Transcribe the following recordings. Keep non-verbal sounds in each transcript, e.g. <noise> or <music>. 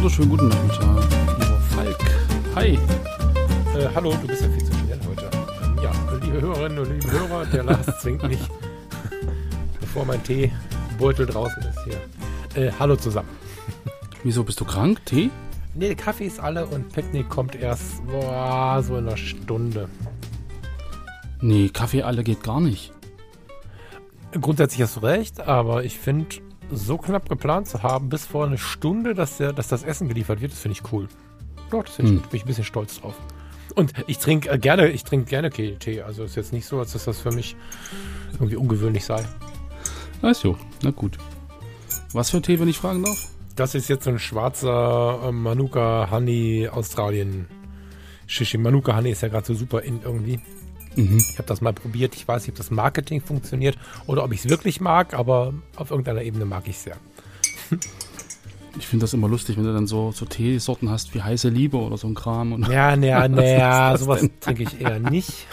Wunderschönen guten Nachmittag, lieber Falk. Hi. Äh, hallo, du bist ja viel zu schnell heute. Ähm, ja, liebe Hörerinnen und liebe Hörer, der Lars <laughs> zwingt mich, bevor mein Teebeutel draußen ist hier. Äh, hallo zusammen. Wieso bist du krank? Tee? Nee, der Kaffee ist alle und Picknick kommt erst boah, so in einer Stunde. Nee, Kaffee alle geht gar nicht. Grundsätzlich hast du recht, aber ich finde, so knapp geplant zu haben, bis vor eine Stunde, dass, der, dass das Essen geliefert wird, das finde ich cool. Doch, das finde ich Hm. Bin ich ein bisschen stolz drauf. Und ich trinke äh, gerne, ich trinke gerne Tee. Also ist jetzt nicht so, als dass das für mich irgendwie ungewöhnlich sei. Ach so, na gut. Was für Tee, wenn ich fragen darf? Das ist jetzt so ein schwarzer äh, Manuka Honey Australien Shishi. Manuka Honey ist ja gerade so super in irgendwie. Mhm. Ich habe das mal probiert. Ich weiß nicht, ob das Marketing funktioniert oder ob ich es wirklich mag, aber auf irgendeiner Ebene mag ich es sehr. Ich finde das immer lustig, wenn du dann so, so Teesorten hast wie heiße Liebe oder so ein Kram. Und Ja, <laughs> naja, naja, sowas denn? trinke ich eher nicht.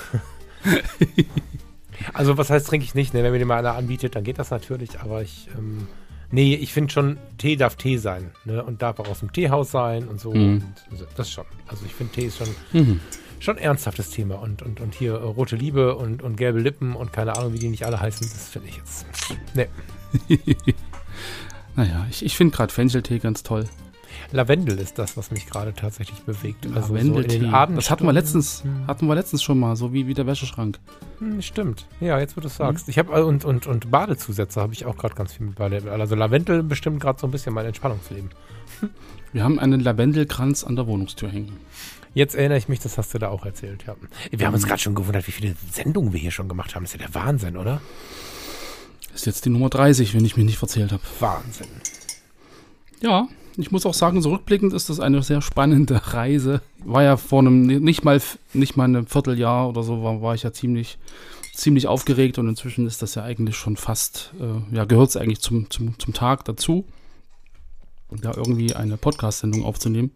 <laughs> also was heißt trinke ich nicht? Ne? Wenn mir den mal einer anbietet, dann geht das natürlich, aber ich, ähm, nee, ich finde schon, Tee darf Tee sein, ne? Und darf auch aus dem Teehaus sein und so. Mhm. Und das schon. Also ich finde, Tee ist schon, Mhm. Schon ernsthaftes Thema. Und, und, und hier äh, rote Liebe und, und gelbe Lippen und keine Ahnung, wie die nicht alle heißen, das finde ich jetzt. Ne. <laughs> Naja, ich, ich finde gerade Fencheltee ganz toll. Lavendel ist das, was mich gerade tatsächlich bewegt. Also so Lavendeltee. den das hatten wir letztens, Hm. hatten wir letztens schon mal, so wie, wie der Wäscheschrank. Hm, Stimmt. Ja, jetzt wo du es Mhm. sagst. Ich habe äh, und, und, und Badezusätze habe ich auch gerade ganz viel mit Lavendel. Also Lavendel bestimmt gerade so ein bisschen mein Entspannungsleben. Wir haben einen Lavendelkranz an der Wohnungstür hängen. Jetzt erinnere ich mich, das hast du da auch erzählt. Ja. Wir haben uns gerade schon gewundert, wie viele Sendungen wir hier schon gemacht haben. Das ist ja der Wahnsinn, oder? Das ist jetzt die Nummer 30, wenn ich mich nicht verzählt habe. Wahnsinn. Ja, ich muss auch sagen, so rückblickend ist das eine sehr spannende <laughs> Reise. War ja vor einem, nicht mal, nicht mal einem Vierteljahr oder so, war, war ich ja ziemlich, ziemlich aufgeregt und inzwischen ist das ja eigentlich schon fast, äh, ja, gehört es eigentlich zum, zum, zum Tag dazu, da irgendwie eine Podcast-Sendung aufzunehmen.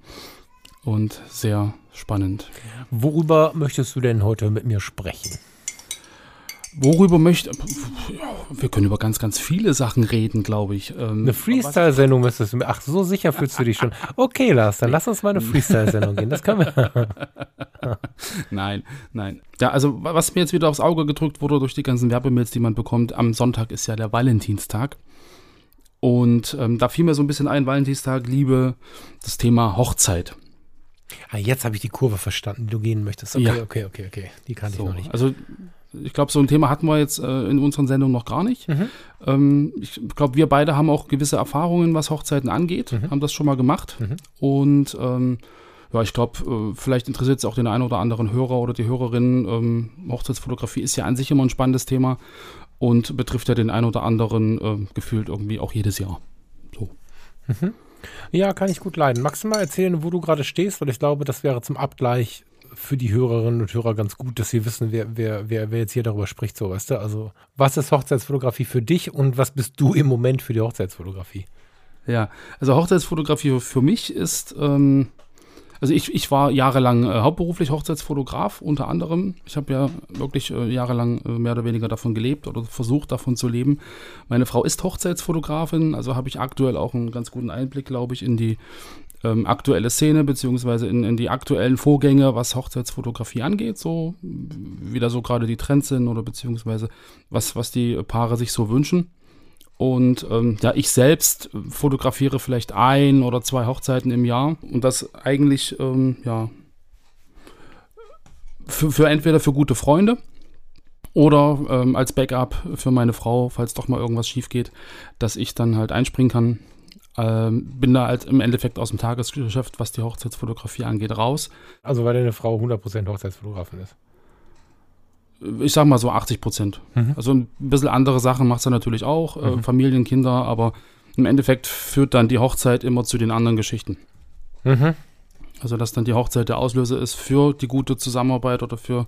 Und sehr spannend. Worüber möchtest du denn heute mit mir sprechen? Worüber möchte. Wir können über ganz, ganz viele Sachen reden, glaube ich. Ähm, Eine Freestyle-Sendung müsstest du mir. Ach, so sicher fühlst du dich schon. Okay, Lars, dann lass uns mal eine Freestyle-Sendung gehen. Das können wir. <laughs> Nein, nein. Ja, also wa- was mir jetzt wieder aufs Auge gedrückt wurde durch die ganzen Werbemails, die man bekommt, am Sonntag ist ja der Valentinstag. Und ähm, da fiel mir so ein bisschen ein, Valentinstag, Liebe, das Thema Hochzeit. Ah, jetzt habe ich die Kurve verstanden, die du gehen möchtest. Okay, Ja. okay, okay, okay. Die kannte So, ich noch nicht. also ich glaube, so ein Thema hatten wir jetzt äh, in unseren Sendungen noch gar nicht. Mhm. Ähm, ich glaube, wir beide haben auch gewisse Erfahrungen, was Hochzeiten angeht, Mhm. haben das schon mal gemacht. Mhm. Und ähm, ja, ich glaube, äh, vielleicht interessiert es auch den einen oder anderen Hörer oder die Hörerin. Ähm, Hochzeitsfotografie ist ja an sich immer ein spannendes Thema und betrifft ja den einen oder anderen äh, gefühlt irgendwie auch jedes Jahr. So. Ja, kann ich gut leiden. Magst du mal erzählen, wo du gerade stehst? Weil ich glaube, das wäre zum Abgleich für die Hörerinnen und Hörer ganz gut, dass sie wissen, wer, wer, wer, wer jetzt hier darüber spricht, so weißt du. Also, was ist Hochzeitsfotografie für dich und was bist du im Moment für die Hochzeitsfotografie? Ja, also Hochzeitsfotografie für mich ist, ähm, also ich, ich war jahrelang äh, hauptberuflich Hochzeitsfotograf unter anderem. Ich habe ja wirklich äh, jahrelang äh, mehr oder weniger davon gelebt oder versucht davon zu leben. Meine Frau ist Hochzeitsfotografin, also habe ich aktuell auch einen ganz guten Einblick, glaube ich, in die ähm, aktuelle Szene beziehungsweise in, in die aktuellen Vorgänge, was Hochzeitsfotografie angeht, so wie da so gerade die Trends sind oder beziehungsweise was, was die Paare sich so wünschen. Und ähm, ja, ich selbst fotografiere vielleicht ein oder zwei Hochzeiten im Jahr und das eigentlich ähm, ja für, für entweder für gute Freunde oder ähm, als Backup für meine Frau, falls doch mal irgendwas schief geht, dass ich dann halt einspringen kann. Ähm, bin da halt im Endeffekt aus dem Tagesgeschäft, was die Hochzeitsfotografie angeht, raus. Also, weil deine Frau 100% Hochzeitsfotografin ist. Ich sag mal so 80 Prozent. Mhm. Also ein bisschen andere Sachen macht er natürlich auch, äh, Mhm. Familien, Kinder, aber im Endeffekt führt dann die Hochzeit immer zu den anderen Geschichten. Mhm. Also dass dann die Hochzeit der Auslöser ist für die gute Zusammenarbeit oder für,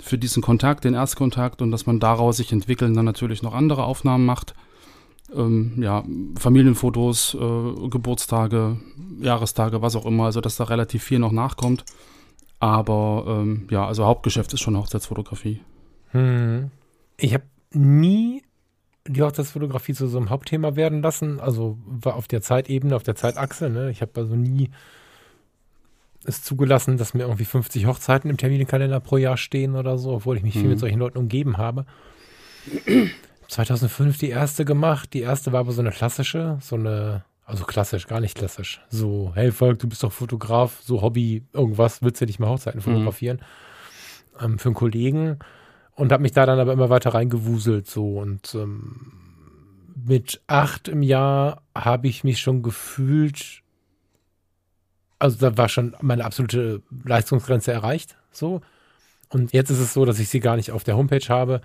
für diesen Kontakt, den Erstkontakt und dass man daraus sich entwickeln dann natürlich noch andere Aufnahmen macht. Ähm, ja, Familienfotos, äh, Geburtstage, Jahrestage, was auch immer, also dass da relativ viel noch nachkommt. Aber ähm, ja, also Hauptgeschäft ist schon Hochzeitsfotografie. Hm. Ich habe nie die Hochzeitsfotografie zu so einem Hauptthema werden lassen. Also war auf der Zeitebene, auf der Zeitachse. Ne? Ich habe also nie es zugelassen, dass mir irgendwie 50 Hochzeiten im Terminkalender pro Jahr stehen oder so, obwohl ich mich viel Mhm. mit solchen Leuten umgeben habe. <clears throat> 2005 die erste gemacht. Die erste war aber so eine klassische, so eine, also klassisch, gar nicht klassisch. So, hey Volk, du bist doch Fotograf, so Hobby, irgendwas, willst du nicht mal Hochzeiten Mhm. fotografieren? Ähm, für einen Kollegen und habe mich da dann aber immer weiter reingewuselt so und ähm, mit acht im Jahr habe ich mich schon gefühlt, also da war schon meine absolute Leistungsgrenze erreicht so und jetzt ist es so, dass ich sie gar nicht auf der Homepage habe.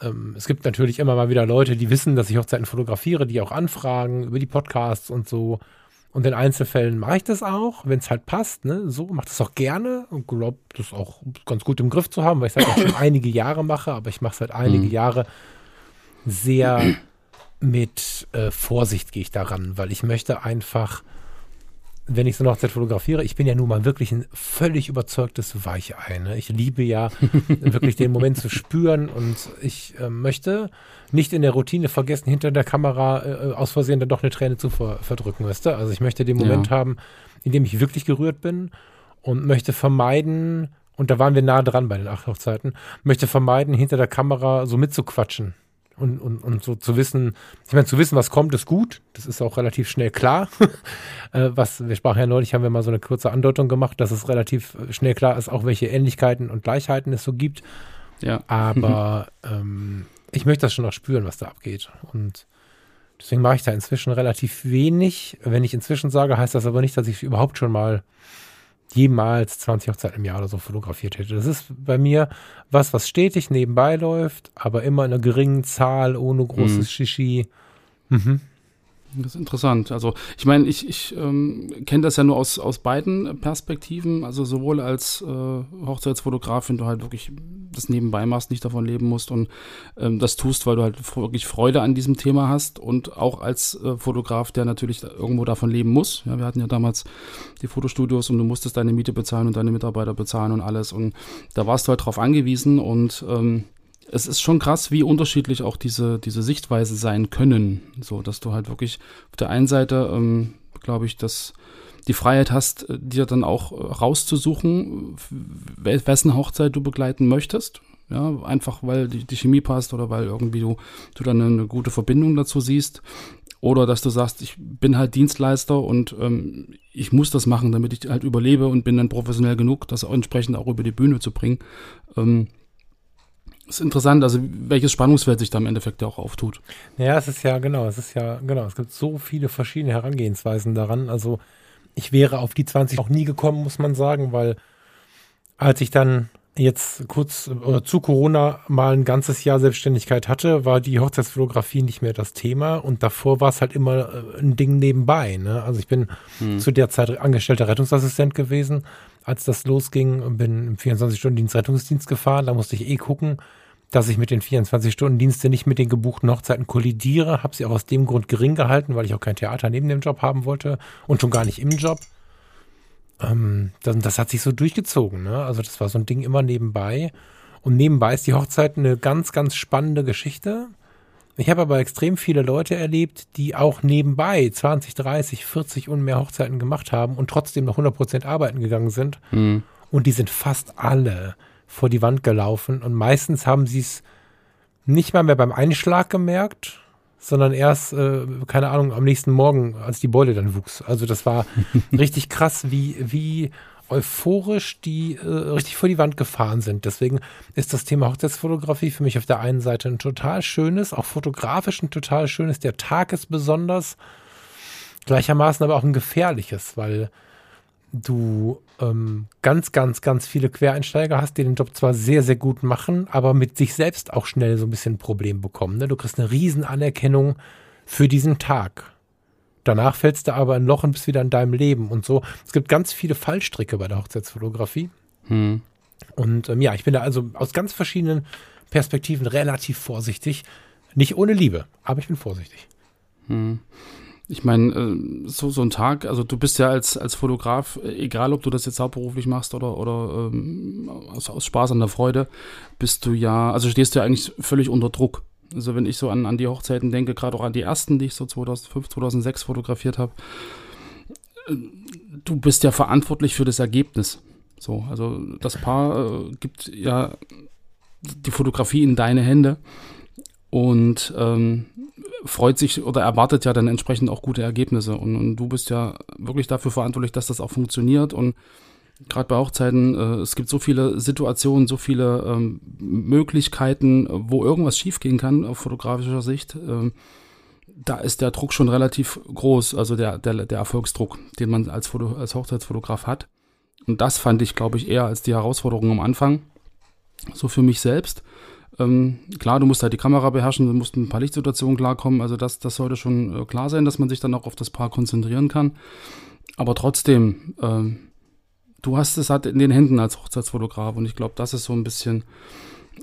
Ähm, es gibt natürlich immer mal wieder Leute, die wissen, dass ich Hochzeiten fotografiere, die auch anfragen über die Podcasts und so. Und in Einzelfällen mache ich das auch, wenn es halt passt, ne? So, mache das auch gerne und glaube, das auch ganz gut im Griff zu haben, weil ich es halt auch schon einige Jahre mache, aber ich mache es halt einige Mhm. Jahre sehr mit äh, Vorsicht gehe ich daran, weil ich möchte einfach, wenn ich so eine Hochzeit fotografiere, ich bin ja nun mal wirklich ein völlig überzeugtes Weichei. Ne? Ich liebe ja <laughs> wirklich den Moment zu spüren und ich äh, möchte nicht in der Routine vergessen, hinter der Kamera äh, aus Versehen dann doch eine Träne zu ver verdrücken, weißt du? Also ich möchte den Moment Ja. haben, in dem ich wirklich gerührt bin und möchte vermeiden, und da waren wir nah dran bei den acht Hochzeiten, möchte vermeiden, hinter der Kamera so mitzuquatschen. Und, und, und so zu wissen, ich meine, zu wissen, was kommt, ist gut. Das ist auch relativ schnell klar. <laughs> äh, was, wir sprachen ja neulich, haben wir mal so eine kurze Andeutung gemacht, dass es relativ äh, schnell klar ist, auch welche Ähnlichkeiten und Gleichheiten es so gibt. Ja. Aber <laughs> ähm, ich möchte das schon noch spüren, was da abgeht. Und deswegen mache ich da inzwischen relativ wenig. Wenn ich inzwischen sage, heißt das aber nicht, dass ich überhaupt schon mal jemals 20 Hochzeiten im Jahr oder so fotografiert hätte. Das ist bei mir was, was stetig nebenbei läuft, aber immer in einer geringen Zahl, ohne großes Mhm. Shishi. Mhm. Das ist interessant. Also ich meine, ich, ich ähm, kenne das ja nur aus, aus beiden Perspektiven. Also sowohl als äh, Hochzeitsfotograf, wenn du halt wirklich das nebenbei machst, nicht davon leben musst und ähm, das tust, weil du halt wirklich Freude an diesem Thema hast und auch als äh, Fotograf, der natürlich irgendwo davon leben muss. Ja, wir hatten ja damals die Fotostudios und du musstest deine Miete bezahlen und deine Mitarbeiter bezahlen und alles und da warst du halt drauf angewiesen und ähm, es ist schon krass, wie unterschiedlich auch diese, diese Sichtweise sein können. So, dass du halt wirklich auf der einen Seite, ähm, glaube ich, dass die Freiheit hast, äh, dir dann auch äh, rauszusuchen, wessen Hochzeit du begleiten möchtest. Ja, einfach weil die, die Chemie passt oder weil irgendwie du, du dann eine gute Verbindung dazu siehst. Oder dass du sagst, ich bin halt Dienstleister und ähm, ich muss das machen, damit ich halt überlebe und bin dann professionell genug, das entsprechend auch über die Bühne zu bringen. Ähm, ist interessant, also welches Spannungsfeld sich da im Endeffekt ja auch auftut. Ja, es ist ja, genau, es ist ja, genau, es gibt so viele verschiedene Herangehensweisen daran. Also ich wäre auf die 20 auch nie gekommen, muss man sagen, weil als ich dann jetzt kurz oder zu Corona mal ein ganzes Jahr Selbstständigkeit hatte, war die Hochzeitsfotografie nicht mehr das Thema und davor war es halt immer äh, ein Ding nebenbei. Ne? Also ich bin zu der Zeit angestellter Rettungsassistent gewesen, als das losging und bin im 24-Stunden-Dienst Rettungsdienst gefahren. Da musste ich eh gucken, dass ich mit den 24-Stunden-Diensten nicht mit den gebuchten Hochzeiten kollidiere. Habe sie auch aus dem Grund gering gehalten, weil ich auch kein Theater neben dem Job haben wollte und schon gar nicht im Job. Ähm, das, das hat sich so durchgezogen. Ne? Also das war so ein Ding immer nebenbei. Und nebenbei ist die Hochzeit eine ganz, ganz spannende Geschichte. Ich habe aber extrem viele Leute erlebt, die auch nebenbei 20, 30, 40 und mehr Hochzeiten gemacht haben und trotzdem noch 100% arbeiten gegangen sind. Mhm. Und die sind fast alle vor die Wand gelaufen. Und meistens haben sie es nicht mal mehr beim Einschlag gemerkt, sondern erst, äh, keine Ahnung, am nächsten Morgen, als die Beule dann wuchs. Also das war <laughs> richtig krass, wie, wie euphorisch die äh, richtig vor die Wand gefahren sind. Deswegen ist das Thema Hochzeitsfotografie für mich auf der einen Seite ein total schönes, auch fotografisch ein total schönes. Der Tag ist besonders, gleichermaßen aber auch ein gefährliches, weil du ähm, ganz, ganz, ganz viele Quereinsteiger hast, die den Job zwar sehr, sehr gut machen, aber mit sich selbst auch schnell so ein bisschen ein Problem bekommen. Ne? Du kriegst eine riesen Anerkennung für diesen Tag. Danach fällst du aber in ein Loch und bist wieder in deinem Leben und so. Es gibt ganz viele Fallstricke bei der Hochzeitsfotografie. Hm. Und ähm, ja, ich bin da also aus ganz verschiedenen Perspektiven relativ vorsichtig. Nicht ohne Liebe, aber ich bin vorsichtig. Hm. Ich meine, äh, so, so ein Tag, also du bist ja als, als Fotograf, äh, egal ob du das jetzt hauptberuflich machst oder, oder ähm, aus, aus Spaß an der Freude, bist du ja, also stehst du ja eigentlich völlig unter Druck. Also wenn ich so an, an die Hochzeiten denke, gerade auch an die ersten, die ich so 2005, 2006 fotografiert habe, äh, du bist ja verantwortlich für das Ergebnis. So, also das Paar äh, gibt ja die Fotografie in deine Hände und ähm, freut sich oder erwartet ja dann entsprechend auch gute Ergebnisse. Und, und, du bist ja wirklich dafür verantwortlich, dass das auch funktioniert. Und gerade bei Hochzeiten, äh, es gibt so viele Situationen, so viele ähm, Möglichkeiten, wo irgendwas schiefgehen kann auf fotografischer Sicht. Ähm, da ist der Druck schon relativ groß, also der, der, der Erfolgsdruck, den man als, Foto, als Hochzeitsfotograf hat. Und das fand ich, glaube ich, eher als die Herausforderung am Anfang. So für mich selbst. Ähm, klar, du musst halt die Kamera beherrschen, du musst ein paar Lichtsituationen klarkommen. Also das, das sollte schon äh, klar sein, dass man sich dann auch auf das Paar konzentrieren kann. Aber trotzdem, ähm, du hast es halt in den Händen als Hochzeitsfotograf und ich glaube, das ist so ein bisschen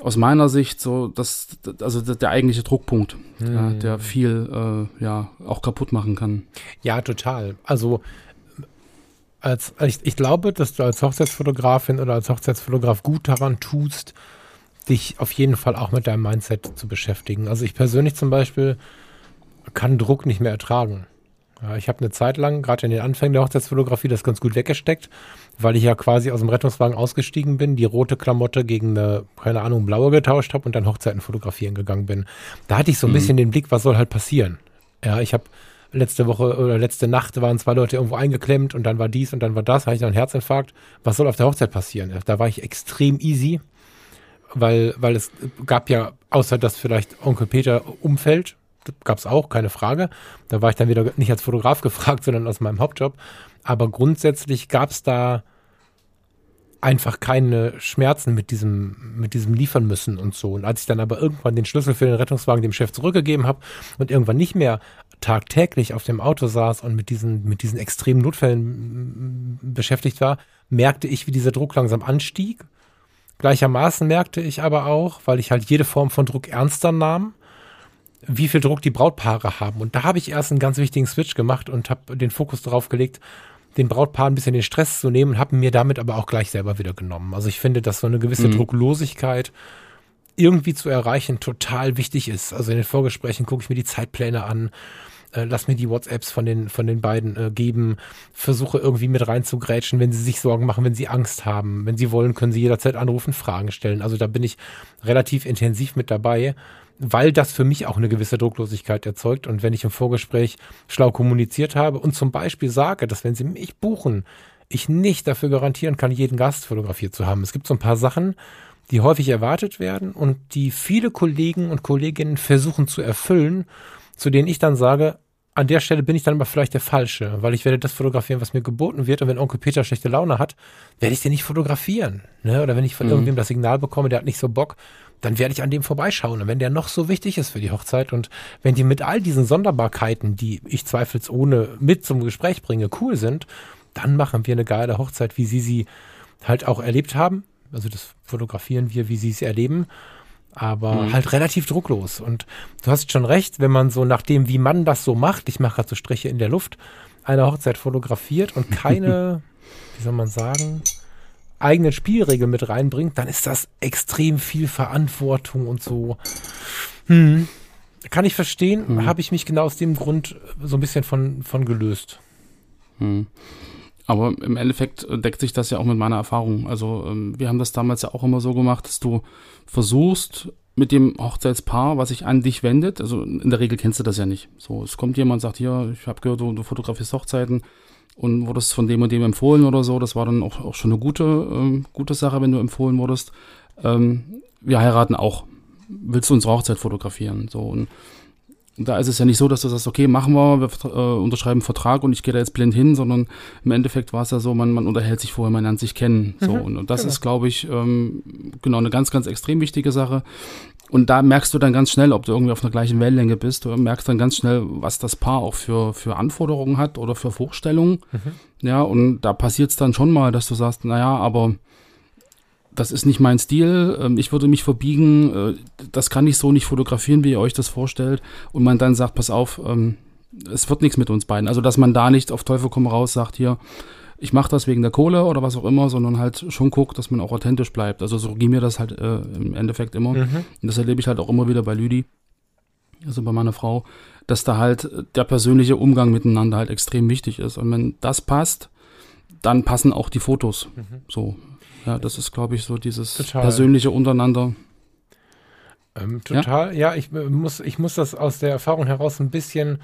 aus meiner Sicht so das, also der eigentliche Druckpunkt, hm. ja, der viel äh, ja auch kaputt machen kann. Ja, total. Also als ich, ich glaube, dass du als Hochzeitsfotografin oder als Hochzeitsfotograf gut daran tust, dich auf jeden Fall auch mit deinem Mindset zu beschäftigen. Also ich persönlich zum Beispiel kann Druck nicht mehr ertragen. Ich habe eine Zeit lang, gerade in den Anfängen der Hochzeitsfotografie, das ganz gut weggesteckt, weil ich ja quasi aus dem Rettungswagen ausgestiegen bin, die rote Klamotte gegen eine, keine Ahnung, blaue getauscht habe und dann Hochzeiten fotografieren gegangen bin. Da hatte ich so ein mhm. bisschen den Blick, was soll halt passieren. Ja, ich habe letzte Woche oder letzte Nacht waren zwei Leute irgendwo eingeklemmt und dann war dies und dann war das, hatte ich noch einen Herzinfarkt. Was soll auf der Hochzeit passieren? Da war ich extrem easy weil, weil es gab ja, außer dass vielleicht Onkel Peter umfällt, gab es auch, keine Frage. Da war ich dann wieder nicht als Fotograf <laughs> gefragt, sondern aus meinem Hauptjob. Aber grundsätzlich gab es da einfach keine Schmerzen mit diesem, mit diesem liefern müssen und so. Und als ich dann aber irgendwann den Schlüssel für den Rettungswagen dem Chef zurückgegeben habe und irgendwann nicht mehr tagtäglich auf dem Auto saß und mit diesen, mit diesen extremen Notfällen beschäftigt war, merkte ich, wie dieser Druck langsam anstieg Gleichermaßen merkte ich aber auch, weil ich halt jede Form von Druck ernster nahm, wie viel Druck die Brautpaare haben. Und da habe ich erst einen ganz wichtigen Switch gemacht und habe den Fokus darauf gelegt, den Brautpaaren ein bisschen den Stress zu nehmen und habe mir damit aber auch gleich selber wieder genommen. Also ich finde, dass so eine gewisse mhm. Drucklosigkeit irgendwie zu erreichen total wichtig ist. Also in den Vorgesprächen gucke ich mir die Zeitpläne an äh, lass mir die WhatsApps von den, von den beiden äh, geben, versuche irgendwie mit reinzugrätschen, wenn sie sich Sorgen machen, wenn sie Angst haben. Wenn sie wollen, können sie jederzeit anrufen, Fragen stellen. Also da bin ich relativ intensiv mit dabei, weil das für mich auch eine gewisse Drucklosigkeit erzeugt. Und wenn ich im Vorgespräch schlau kommuniziert habe und zum Beispiel sage, dass wenn sie mich buchen, ich nicht dafür garantieren kann, jeden Gast fotografiert zu haben. Es gibt so ein paar Sachen, die häufig erwartet werden und die viele Kollegen und Kolleginnen versuchen zu erfüllen, zu denen ich dann sage, an der Stelle bin ich dann aber vielleicht der Falsche, weil ich werde das fotografieren, was mir geboten wird. Und wenn Onkel Peter schlechte Laune hat, werde ich den nicht fotografieren. Ne? Oder wenn ich von mhm. irgendwem das Signal bekomme, der hat nicht so Bock, dann werde ich an dem vorbeischauen. Und wenn der noch so wichtig ist für die Hochzeit und wenn die mit all diesen Sonderbarkeiten, die ich zweifelsohne mit zum Gespräch bringe, cool sind, dann machen wir eine geile Hochzeit, wie sie sie halt auch erlebt haben. Also das fotografieren wir, wie sie es erleben aber mhm. halt relativ drucklos. Und du hast schon recht, wenn man so nach dem, wie man das so macht, ich mache gerade so Striche in der Luft, eine Hochzeit fotografiert und keine, <laughs> wie soll man sagen, eigenen Spielregeln mit reinbringt, dann ist das extrem viel Verantwortung und so. Hm. Kann ich verstehen, mhm. habe ich mich genau aus dem Grund so ein bisschen von, von gelöst. Mhm. Aber im Endeffekt deckt sich das ja auch mit meiner Erfahrung. Also ähm, wir haben das damals ja auch immer so gemacht, dass du versuchst mit dem Hochzeitspaar, was sich an dich wendet, also in der Regel kennst du das ja nicht. So, es kommt jemand, sagt hier, ich habe gehört, du, du, fotografierst Hochzeiten und wurdest von dem und dem empfohlen oder so. Das war dann auch, auch schon eine gute, ähm, gute Sache, wenn du empfohlen wurdest. Ähm, wir heiraten auch. Willst du unsere Hochzeit fotografieren? So und da ist es ja nicht so, dass du sagst, okay, machen wir, wir äh, unterschreiben einen Vertrag und ich gehe da jetzt blind hin, sondern im Endeffekt war es ja so, man, man unterhält sich vorher, man lernt sich kennen. So. Mhm, und, und das genau. ist, glaube ich, ähm, genau eine ganz, ganz extrem wichtige Sache. Und da merkst du dann ganz schnell, ob du irgendwie auf einer gleichen Wellenlänge bist. Du merkst dann ganz schnell, was das Paar auch für, für Anforderungen hat oder für Vorstellungen. Ja, und da passiert es dann schon mal, dass du sagst, naja, aber das ist nicht mein Stil, ähm, ich würde mich verbiegen, äh, das kann ich so nicht fotografieren, wie ihr euch das vorstellt. Und man dann sagt, pass auf, ähm, es wird nichts mit uns beiden. Also, dass man da nicht auf Teufel komm raus sagt, hier, ich mache das wegen der Kohle oder was auch immer, sondern halt schon guckt, dass man auch authentisch bleibt. Also so ging mir das halt äh, im Endeffekt immer. Mhm. Und das erlebe ich halt auch immer wieder bei Lüdi, also bei meiner Frau, dass da halt der persönliche Umgang miteinander halt extrem wichtig ist. Und wenn das passt, dann passen auch die Fotos. So. Ja, das ist, glaube ich, so dieses Total. persönliche untereinander. Ähm, total, ja, ich, äh, muss, ich muss das aus der Erfahrung heraus ein bisschen,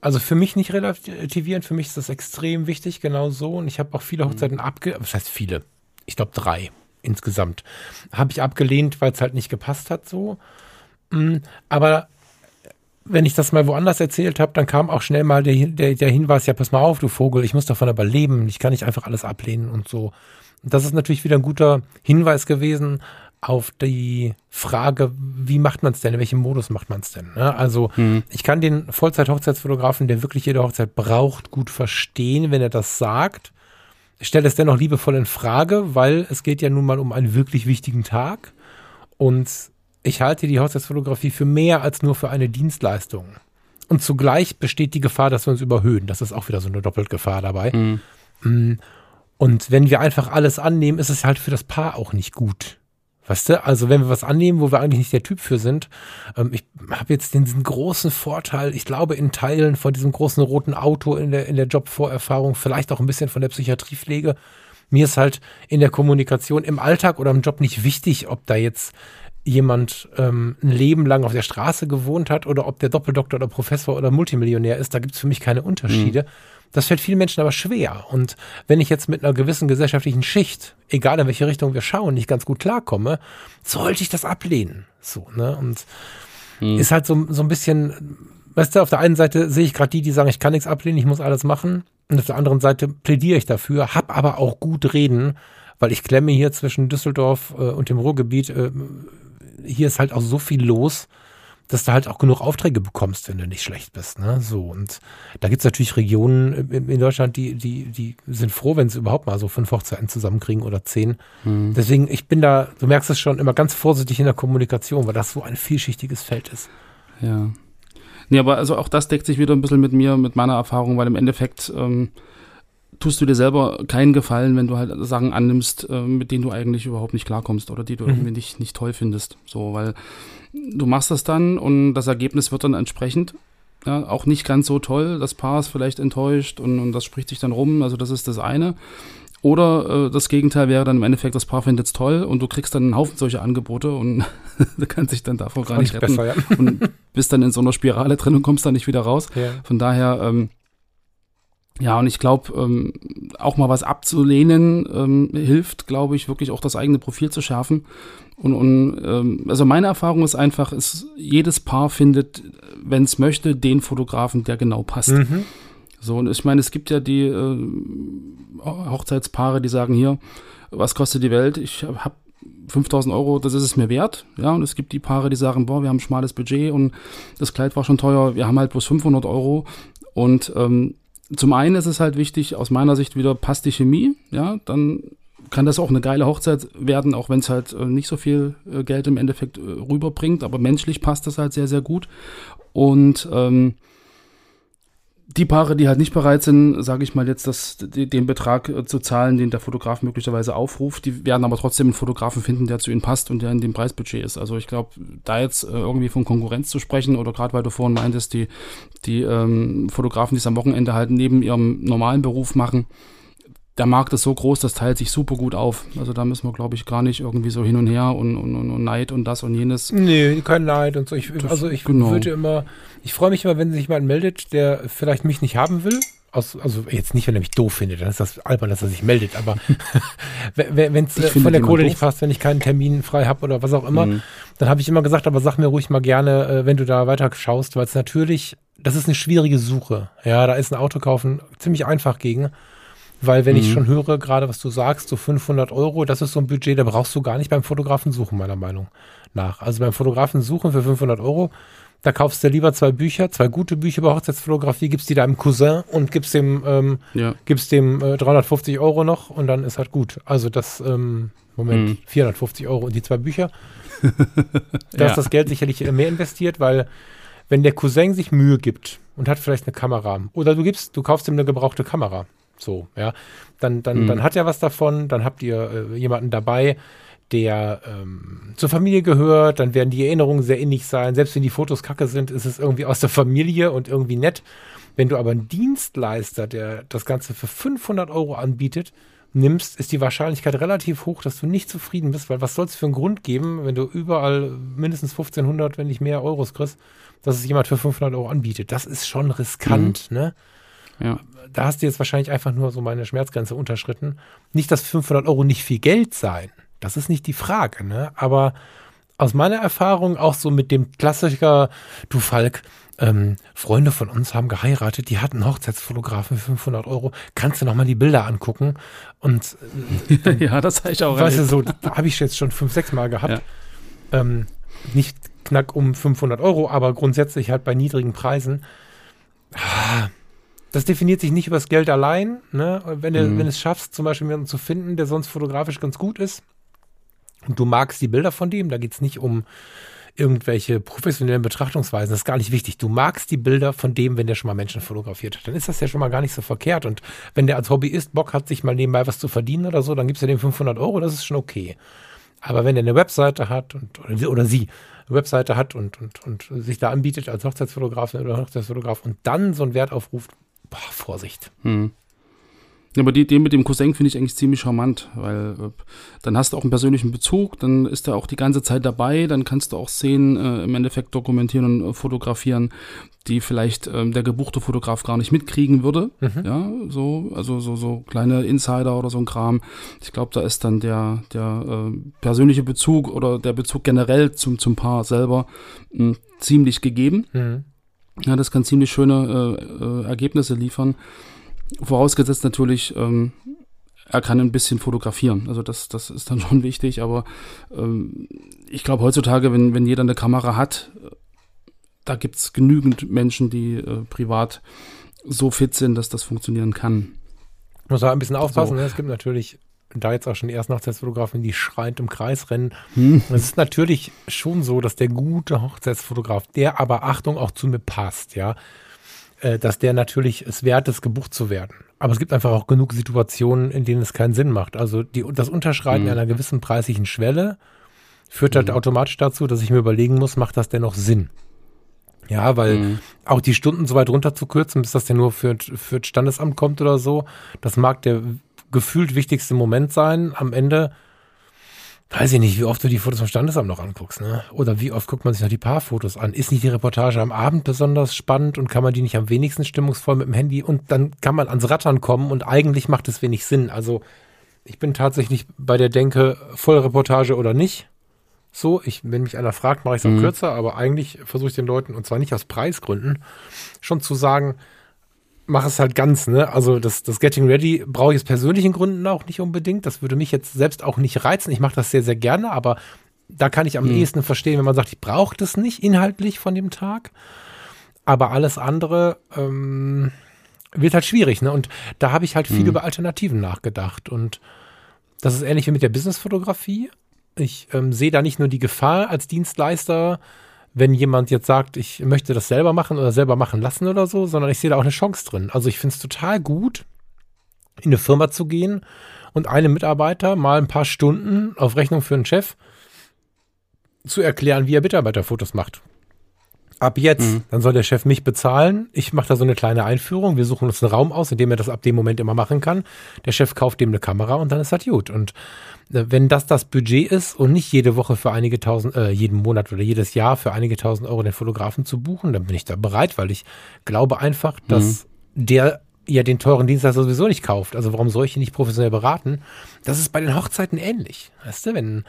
also für mich nicht relativieren, für mich ist das extrem wichtig, genau so. Und ich habe auch viele Hochzeiten abge, was heißt viele? Ich glaube drei insgesamt. Habe ich abgelehnt, weil es halt nicht gepasst hat so. Mm, Aber wenn ich das mal woanders erzählt habe, dann kam auch schnell mal der, der, der Hinweis, ja, pass mal auf, du Vogel, ich muss davon aber leben, ich kann nicht einfach alles ablehnen und so. Das ist natürlich wieder ein guter Hinweis gewesen auf die Frage, wie macht man es denn, in welchem Modus macht man es denn? Ne? Also ich kann den Vollzeit-Hochzeitsfotografen, der wirklich jede Hochzeit braucht, gut verstehen, wenn er das sagt. Ich stelle es dennoch liebevoll in Frage, weil es geht ja nun mal um einen wirklich wichtigen Tag. Und ich halte die Hochzeitsfotografie für mehr als nur für eine Dienstleistung. Und zugleich besteht die Gefahr, dass wir uns überhöhen. Das ist auch wieder so eine Doppelgefahr dabei. Mm. Und wenn wir einfach alles annehmen, ist es halt für das Paar auch nicht gut. Weißt du, also wenn wir was annehmen, wo wir eigentlich nicht der Typ für sind, ähm, ich habe jetzt den, diesen großen Vorteil, ich glaube in Teilen von diesem großen roten Auto in der, in der Jobvorerfahrung, vielleicht auch ein bisschen von der Psychiatriepflege. Mir ist halt in der Kommunikation im Alltag oder im Job nicht wichtig, ob da jetzt jemand ähm, ein Leben lang auf der Straße gewohnt hat oder ob der Doppeldoktor oder Professor oder Multimillionär ist, da gibt es für mich keine Unterschiede. Das fällt vielen Menschen aber schwer. Und wenn ich jetzt mit einer gewissen gesellschaftlichen Schicht, egal in welche Richtung wir schauen, nicht ganz gut klarkomme, sollte ich das ablehnen. So, ne? Und ist halt so, so ein bisschen, weißt du, auf der einen Seite sehe ich gerade die, die sagen, ich kann nichts ablehnen, ich muss alles machen. Und auf der anderen Seite plädiere ich dafür, hab aber auch gut reden, weil ich klemme hier zwischen Düsseldorf äh, und dem Ruhrgebiet. Äh, hier ist halt auch so viel los, dass du halt auch genug Aufträge bekommst, wenn du nicht schlecht bist. Ne? So, und da gibt's natürlich Regionen in, Deutschland, die, die, die sind froh, wenn sie überhaupt mal so fünf Hochzeiten zusammenkriegen oder zehn. Deswegen, ich bin da, du merkst es schon, immer ganz vorsichtig in der Kommunikation, weil das so ein vielschichtiges Feld ist. Ja. Nee, aber also auch das deckt sich wieder ein bisschen mit mir, mit meiner Erfahrung, weil im Endeffekt ähm, tust du dir selber keinen Gefallen, wenn du halt Sachen annimmst, äh, mit denen du eigentlich überhaupt nicht klarkommst oder die du irgendwie nicht, nicht toll findest. So, weil du machst das dann und das Ergebnis wird dann entsprechend ja, auch nicht ganz so toll. Das Paar ist vielleicht enttäuscht und, und das spricht sich dann rum. Also das ist das eine. Oder äh, das Gegenteil wäre dann im Endeffekt, das Paar findet es toll und du kriegst dann einen Haufen solcher Angebote und <laughs> du kannst dich dann davor gar nicht retten besser, ja. und bist dann in so einer Spirale drin und kommst dann nicht wieder raus. Ja. Von daher, ähm, ja, und ich glaube, ähm, auch mal was abzulehnen, ähm, hilft, glaube ich, wirklich auch das eigene Profil zu schärfen. Und, und ähm, also meine Erfahrung ist einfach, ist, jedes Paar findet, wenn es möchte, den Fotografen, der genau passt. Mhm. So, und ich meine, es gibt ja die äh, Hochzeitspaare, die sagen hier, was kostet die Welt? Ich habe 5000 Euro, das ist es mir wert. Ja, und es gibt die Paare, die sagen, boah, wir haben ein schmales Budget und das Kleid war schon teuer, wir haben halt bloß 500 Euro. Und ähm, zum einen ist es halt wichtig, aus meiner Sicht wieder passt die Chemie, ja, dann kann das auch eine geile Hochzeit werden, auch wenn es halt äh, nicht so viel äh, Geld im Endeffekt äh, rüberbringt, aber menschlich passt das halt sehr, sehr gut. Und ähm, die Paare, die halt nicht bereit sind, sage ich mal jetzt, das, die, den Betrag äh, zu zahlen, den der Fotograf möglicherweise aufruft, die werden aber trotzdem einen Fotografen finden, der zu ihnen passt und der in dem Preisbudget ist. Also ich glaube, da jetzt äh, irgendwie von Konkurrenz zu sprechen oder gerade weil du vorhin meintest, die, die ähm, Fotografen, die es am Wochenende halt neben ihrem normalen Beruf machen, der Markt ist so groß, das teilt sich super gut auf. Also da müssen wir, glaube ich, gar nicht irgendwie so hin und her und, und, und, Neid und das und jenes. Nee, kein Neid und so. Ich, Das- also ich genau. würde immer, ich freue mich immer, wenn sich jemand meldet, der vielleicht mich nicht haben will. Aus, also jetzt nicht, wenn er mich doof findet, dann ist das albern, dass er sich meldet, aber <laughs> wenn es von der Kohle nicht passt, wenn ich keinen Termin frei habe oder was auch immer, mhm. dann habe ich immer gesagt, aber sag mir ruhig mal gerne, äh, wenn du da weiter schaust, weil es natürlich, das ist eine schwierige Suche. Ja, da ist ein Auto kaufen ziemlich einfach gegen. Weil wenn mhm. ich schon höre, gerade was du sagst, so 500 Euro, das ist so ein Budget, da brauchst du gar nicht beim Fotografen suchen, meiner Meinung nach. Also beim Fotografen suchen für 500 Euro, da kaufst du lieber zwei Bücher, zwei gute Bücher über Hochzeitsfotografie, gibst die deinem Cousin und gibst dem, ähm, ja. gibst dem äh, 350 Euro noch und dann ist halt gut. Also das, ähm, Moment, mhm. 450 Euro und die zwei Bücher. <laughs> da ja. ist das Geld sicherlich mehr investiert, weil wenn der Cousin sich Mühe gibt und hat vielleicht eine Kamera oder du gibst, du kaufst ihm eine gebrauchte Kamera so, ja. Dann, dann, mhm. dann hat er was davon, dann habt ihr äh, jemanden dabei, der ähm, zur Familie gehört, dann werden die Erinnerungen sehr innig sein. Selbst wenn die Fotos kacke sind, ist es irgendwie aus der Familie und irgendwie nett. Wenn du aber einen Dienstleister, der das Ganze für 500 Euro anbietet, nimmst, ist die Wahrscheinlichkeit relativ hoch, dass du nicht zufrieden bist, weil was soll es für einen Grund geben, wenn du überall mindestens 1500, wenn nicht mehr Euros kriegst, dass es jemand für 500 Euro anbietet. Das ist schon riskant, mhm. ne? Ja. Da hast du jetzt wahrscheinlich einfach nur so meine Schmerzgrenze unterschritten. Nicht, dass 500 Euro nicht viel Geld seien. Das ist nicht die Frage, ne? Aber aus meiner Erfahrung auch so mit dem Klassiker, du Falk, ähm, Freunde von uns haben geheiratet, die hatten Hochzeitsfotografen für 500 Euro. Kannst du noch mal die Bilder angucken? Und äh, <laughs> ja, das habe ich auch. Weißt du, so habe ich jetzt schon fünf, sechs Mal gehabt. Ja. Ähm, nicht knack um 500 Euro, aber grundsätzlich halt bei niedrigen Preisen. Ah, das definiert sich nicht über das Geld allein. Ne? Wenn, du, mhm. wenn du es schaffst, zum Beispiel jemanden zu finden, der sonst fotografisch ganz gut ist und du magst die Bilder von dem, da geht es nicht um irgendwelche professionellen Betrachtungsweisen, das ist gar nicht wichtig. Du magst die Bilder von dem, wenn der schon mal Menschen fotografiert hat. Dann ist das ja schon mal gar nicht so verkehrt. Und wenn der als Hobbyist Bock hat, sich mal nebenbei was zu verdienen oder so, dann gibst du dem 500 Euro, das ist schon okay. Aber wenn er eine Webseite hat und, oder, oder sie eine Webseite hat und, und, und sich da anbietet als Hochzeitsfotografin oder Hochzeitsfotograf und dann so einen Wert aufruft, boah, Vorsicht. Hm. Ja, aber die Idee mit dem Cousin finde ich eigentlich ziemlich charmant, weil äh, dann hast du auch einen persönlichen Bezug, dann ist er auch die ganze Zeit dabei, dann kannst du auch Szenen äh, im Endeffekt dokumentieren und äh, fotografieren, die vielleicht ähm, der gebuchte Fotograf gar nicht mitkriegen würde. Mhm. Ja, so, also so, so kleine Insider oder so ein Kram. Ich glaube, da ist dann der, der äh, persönliche Bezug oder der Bezug generell zum, zum Paar selber hm, ziemlich gegeben. Mhm. Ja, das kann ziemlich schöne äh, äh, Ergebnisse liefern. Vorausgesetzt natürlich, ähm, er kann ein bisschen fotografieren. Also das, das ist dann <laughs> schon wichtig, aber ähm, ich glaube heutzutage, wenn, wenn jeder eine Kamera hat, da gibt es genügend Menschen, die äh, privat so fit sind, dass das funktionieren kann. Muss auch ein bisschen aufpassen. So. Ne? Es gibt natürlich da jetzt auch schon die ersten Hochzeitsfotografen, die schreiend im Kreis rennen. Hm. Es ist natürlich schon so, dass der gute Hochzeitsfotograf, der aber Achtung auch zu mir passt, ja, äh, dass der natürlich es wert ist, gebucht zu werden. Aber es gibt einfach auch genug Situationen, in denen es keinen Sinn macht. Also die, das Unterschreiten hm. einer gewissen preislichen Schwelle führt halt hm. automatisch dazu, dass ich mir überlegen muss, macht das denn noch Sinn? Ja, weil mhm. auch die Stunden so weit runter zu kürzen, bis das ja nur für, für das Standesamt kommt oder so, das mag der gefühlt wichtigste Moment sein. Am Ende weiß ich nicht, wie oft du die Fotos vom Standesamt noch anguckst, ne? Oder wie oft guckt man sich noch die Paarfotos an? Ist nicht die Reportage am Abend besonders spannend und kann man die nicht am wenigsten stimmungsvoll mit dem Handy und dann kann man ans Rattern kommen und eigentlich macht es wenig Sinn. Also ich bin tatsächlich bei der Denke, Vollreportage oder nicht. So, ich, wenn mich einer fragt, mache ich es auch mhm. kürzer, aber eigentlich versuche ich den Leuten, und zwar nicht aus Preisgründen, schon zu sagen, mache es halt ganz, ne? Also das, das Getting Ready brauche ich aus persönlichen Gründen auch nicht unbedingt. Das würde mich jetzt selbst auch nicht reizen. Ich mache das sehr, sehr gerne, aber da kann ich am hm. ehesten verstehen, wenn man sagt, ich brauche das nicht inhaltlich von dem Tag. Aber alles andere ähm, wird halt schwierig, ne? Und da habe ich halt viel hm. über Alternativen nachgedacht. Und das ist ähnlich wie mit der Businessfotografie. Ich ähm, sehe da nicht nur die Gefahr als Dienstleister, wenn jemand jetzt sagt, ich möchte das selber machen oder selber machen lassen oder so, sondern ich sehe da auch eine Chance drin. Also ich finde es total gut, in eine Firma zu gehen und einem Mitarbeiter mal ein paar Stunden auf Rechnung für einen Chef zu erklären, wie er Mitarbeiterfotos macht. Ab jetzt, mhm. dann soll der Chef mich bezahlen. Ich mache da so eine kleine Einführung. Wir suchen uns einen Raum aus, in dem er das ab dem Moment immer machen kann. Der Chef kauft dem eine Kamera und dann ist das gut. Und wenn das das Budget ist und nicht jede Woche für einige tausend, äh, jeden Monat oder jedes Jahr für einige tausend Euro den Fotografen zu buchen, dann bin ich da bereit, weil ich glaube einfach, dass mhm. der ja den teuren Dienstleister sowieso nicht kauft. Also warum soll ich ihn nicht professionell beraten? Das ist bei den Hochzeiten ähnlich. Weißt du, wenn,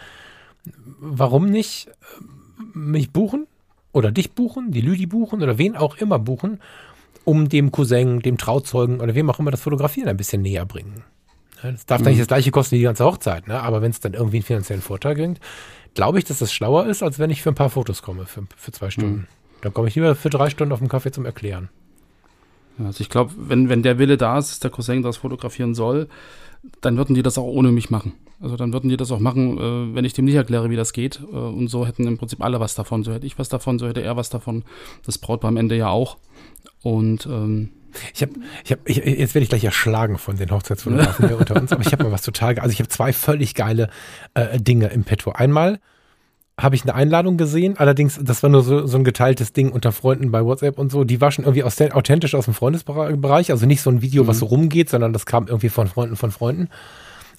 warum nicht äh, mich buchen oder dich buchen, die Lüdi buchen oder wen auch immer buchen, um dem Cousin, dem Trauzeugen oder wem auch immer das Fotografieren ein bisschen näher bringen. Das darf mhm. dann nicht das gleiche kosten wie die ganze Hochzeit, ne? aber wenn es dann irgendwie einen finanziellen Vorteil bringt, glaube ich, dass das schlauer ist, als wenn ich für ein paar Fotos komme, für, für zwei Stunden. Mhm. Dann komme ich lieber für drei Stunden auf den Kaffee zum Erklären. Also ich glaube, wenn, wenn der Wille da ist, dass der Cousin das fotografieren soll, dann würden die das auch ohne mich machen. Also dann würden die das auch machen, äh, wenn ich dem nicht erkläre, wie das geht. Äh, und so hätten im Prinzip alle was davon. So hätte ich was davon, so hätte er was davon. Das Brautpaar am Ende ja auch. Und ähm, ich habe, ich habe, jetzt werde ich gleich erschlagen von den Hochzeitsfotografen hier <laughs> unter uns, aber ich habe mal was total, also ich habe zwei völlig geile äh, Dinge im Petto. Einmal habe ich eine Einladung gesehen, allerdings, das war nur so, so ein geteiltes Ding unter Freunden bei WhatsApp und so. Die war schon irgendwie aus, authentisch aus dem Freundesbereich, also nicht so ein Video, mhm. was so rumgeht, sondern das kam irgendwie von Freunden von Freunden.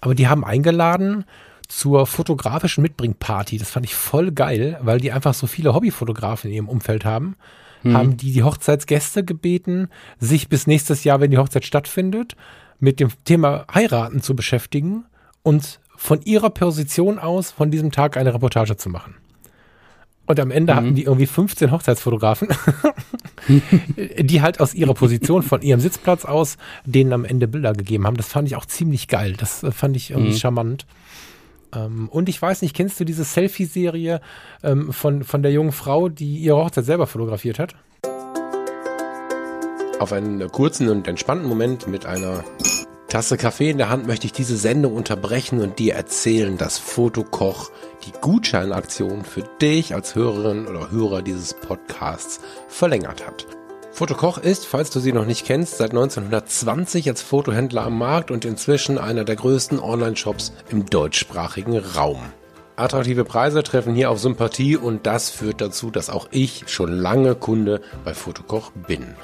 Aber die haben eingeladen zur fotografischen Mitbringparty. Das fand ich voll geil, weil die einfach so viele Hobbyfotografen in ihrem Umfeld haben. Mhm. Haben die die Hochzeitsgäste gebeten, sich bis nächstes Jahr, wenn die Hochzeit stattfindet, mit dem Thema Heiraten zu beschäftigen und von ihrer Position aus von diesem Tag eine Reportage zu machen. Und am Ende mhm. hatten die irgendwie 15 Hochzeitsfotografen, <laughs> die halt aus ihrer Position, von ihrem Sitzplatz aus, denen am Ende Bilder gegeben haben. Das fand ich auch ziemlich geil. Das äh, fand ich irgendwie mhm. charmant. Ähm, und ich weiß nicht, kennst du diese Selfie-Serie ähm, von, von der jungen Frau, die ihre Hochzeit selber fotografiert hat? Auf einen kurzen und entspannten Moment mit einer Tasse Kaffee in der Hand möchte ich diese Sendung unterbrechen und dir erzählen, dass Fotokoch die Gutscheinaktion für dich als Hörerin oder Hörer dieses Podcasts verlängert hat. Fotokoch ist, falls du sie noch nicht kennst, seit 1920 als Fotohändler am Markt und inzwischen einer der größten Online-Shops im deutschsprachigen Raum. Attraktive Preise treffen hier auf Sympathie und das führt dazu, dass auch ich schon lange Kunde bei Fotokoch bin.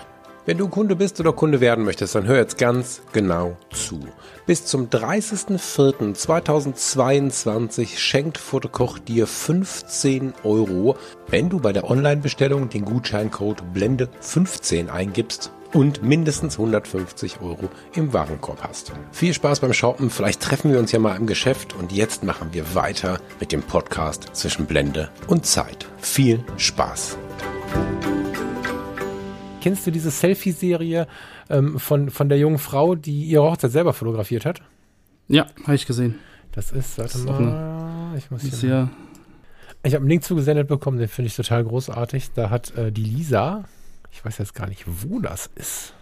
Wenn du Kunde bist oder Kunde werden möchtest, dann hör jetzt ganz genau zu. Bis zum 30.04.2022 schenkt Fotokoch dir 15 Euro, wenn du bei der Online-Bestellung den Gutscheincode Blende15 eingibst und mindestens 150 Euro im Warenkorb hast. Viel Spaß beim Shoppen, vielleicht treffen wir uns ja mal im Geschäft und jetzt machen wir weiter mit dem Podcast zwischen Blende und Zeit. Viel Spaß! Kennst du diese Selfie-Serie ähm, von, von der jungen Frau, die ihre Hochzeit selber fotografiert hat? Ja, habe ich gesehen. Das ist, warte das mal, ich muss hier. Ich habe einen Link zugesendet bekommen, den finde ich total großartig. Da hat äh, die Lisa, ich weiß jetzt gar nicht, wo das ist.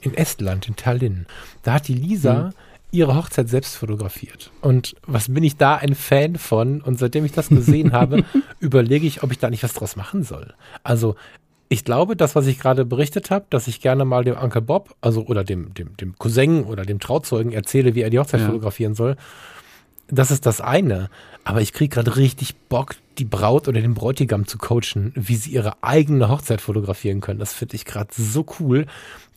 In Estland, in Tallinn. Da hat die Lisa mhm ihre Hochzeit selbst fotografiert. Und was bin ich da ein Fan von? Und seitdem ich das gesehen <laughs> habe, überlege ich, ob ich da nicht was draus machen soll. Also ich glaube, das, was ich gerade berichtet habe, dass ich gerne mal dem Onkel Bob, also oder dem, dem, dem Cousin oder dem Trauzeugen erzähle, wie er die Hochzeit ja. fotografieren soll, das ist das eine. Aber ich kriege gerade richtig Bock, die Braut oder den Bräutigam zu coachen, wie sie ihre eigene Hochzeit fotografieren können. Das finde ich gerade so cool.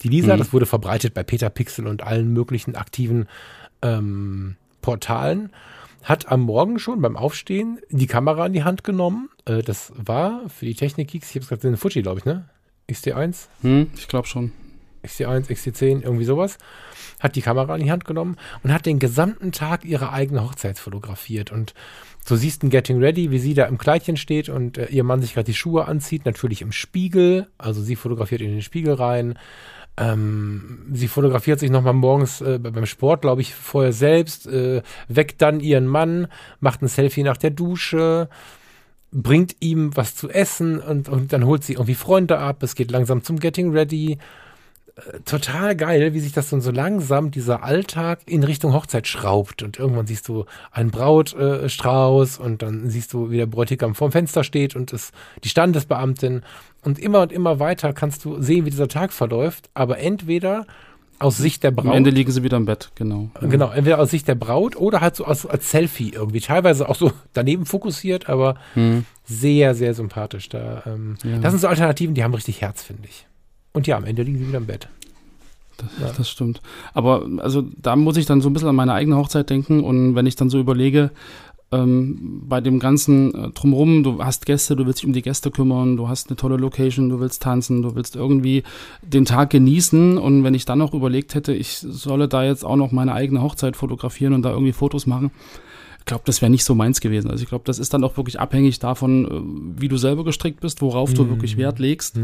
Die Lisa, mhm. das wurde verbreitet bei Peter Pixel und allen möglichen aktiven ähm, Portalen, hat am Morgen schon beim Aufstehen die Kamera in die Hand genommen. Äh, das war für die Technik-Geeks, ich habe es gerade in Fuji, glaube ich, ne? XT1? Hm, ich glaube schon. XT1, XT10, irgendwie sowas hat die Kamera in die Hand genommen und hat den gesamten Tag ihre eigene Hochzeit fotografiert. Und so siehst du Getting Ready, wie sie da im Kleidchen steht und äh, ihr Mann sich gerade die Schuhe anzieht, natürlich im Spiegel. Also sie fotografiert in den Spiegel rein. Ähm, sie fotografiert sich nochmal morgens äh, beim Sport, glaube ich, vorher selbst, äh, weckt dann ihren Mann, macht ein Selfie nach der Dusche, bringt ihm was zu essen und, und dann holt sie irgendwie Freunde ab. Es geht langsam zum Getting Ready total geil, wie sich das dann so langsam dieser Alltag in Richtung Hochzeit schraubt. Und irgendwann siehst du einen Brautstrauß äh, und dann siehst du, wie der Bräutigam vorm Fenster steht und es, die Standesbeamtin. Und immer und immer weiter kannst du sehen, wie dieser Tag verläuft. Aber entweder aus Sicht der Braut. Am Ende liegen sie wieder im Bett, genau. Genau, entweder aus Sicht der Braut oder halt so als, als Selfie irgendwie. Teilweise auch so <laughs> daneben fokussiert, aber hm. sehr, sehr sympathisch. Da, ähm, ja. Das sind so Alternativen, die haben richtig Herz, finde ich. Und ja, am Ende liegen sie wieder im Bett. Das, ja. das, stimmt. Aber also da muss ich dann so ein bisschen an meine eigene Hochzeit denken und wenn ich dann so überlege, ähm, bei dem ganzen äh, drumherum, du hast Gäste, du willst dich um die Gäste kümmern, du hast eine tolle Location, du willst tanzen, du willst irgendwie den Tag genießen und wenn ich dann noch überlegt hätte, ich solle da jetzt auch noch meine eigene Hochzeit fotografieren und da irgendwie Fotos machen, glaube, das wäre nicht so meins gewesen. Also ich glaube, das ist dann auch wirklich abhängig davon, äh, wie du selber gestrickt bist, worauf du wirklich Wert legst.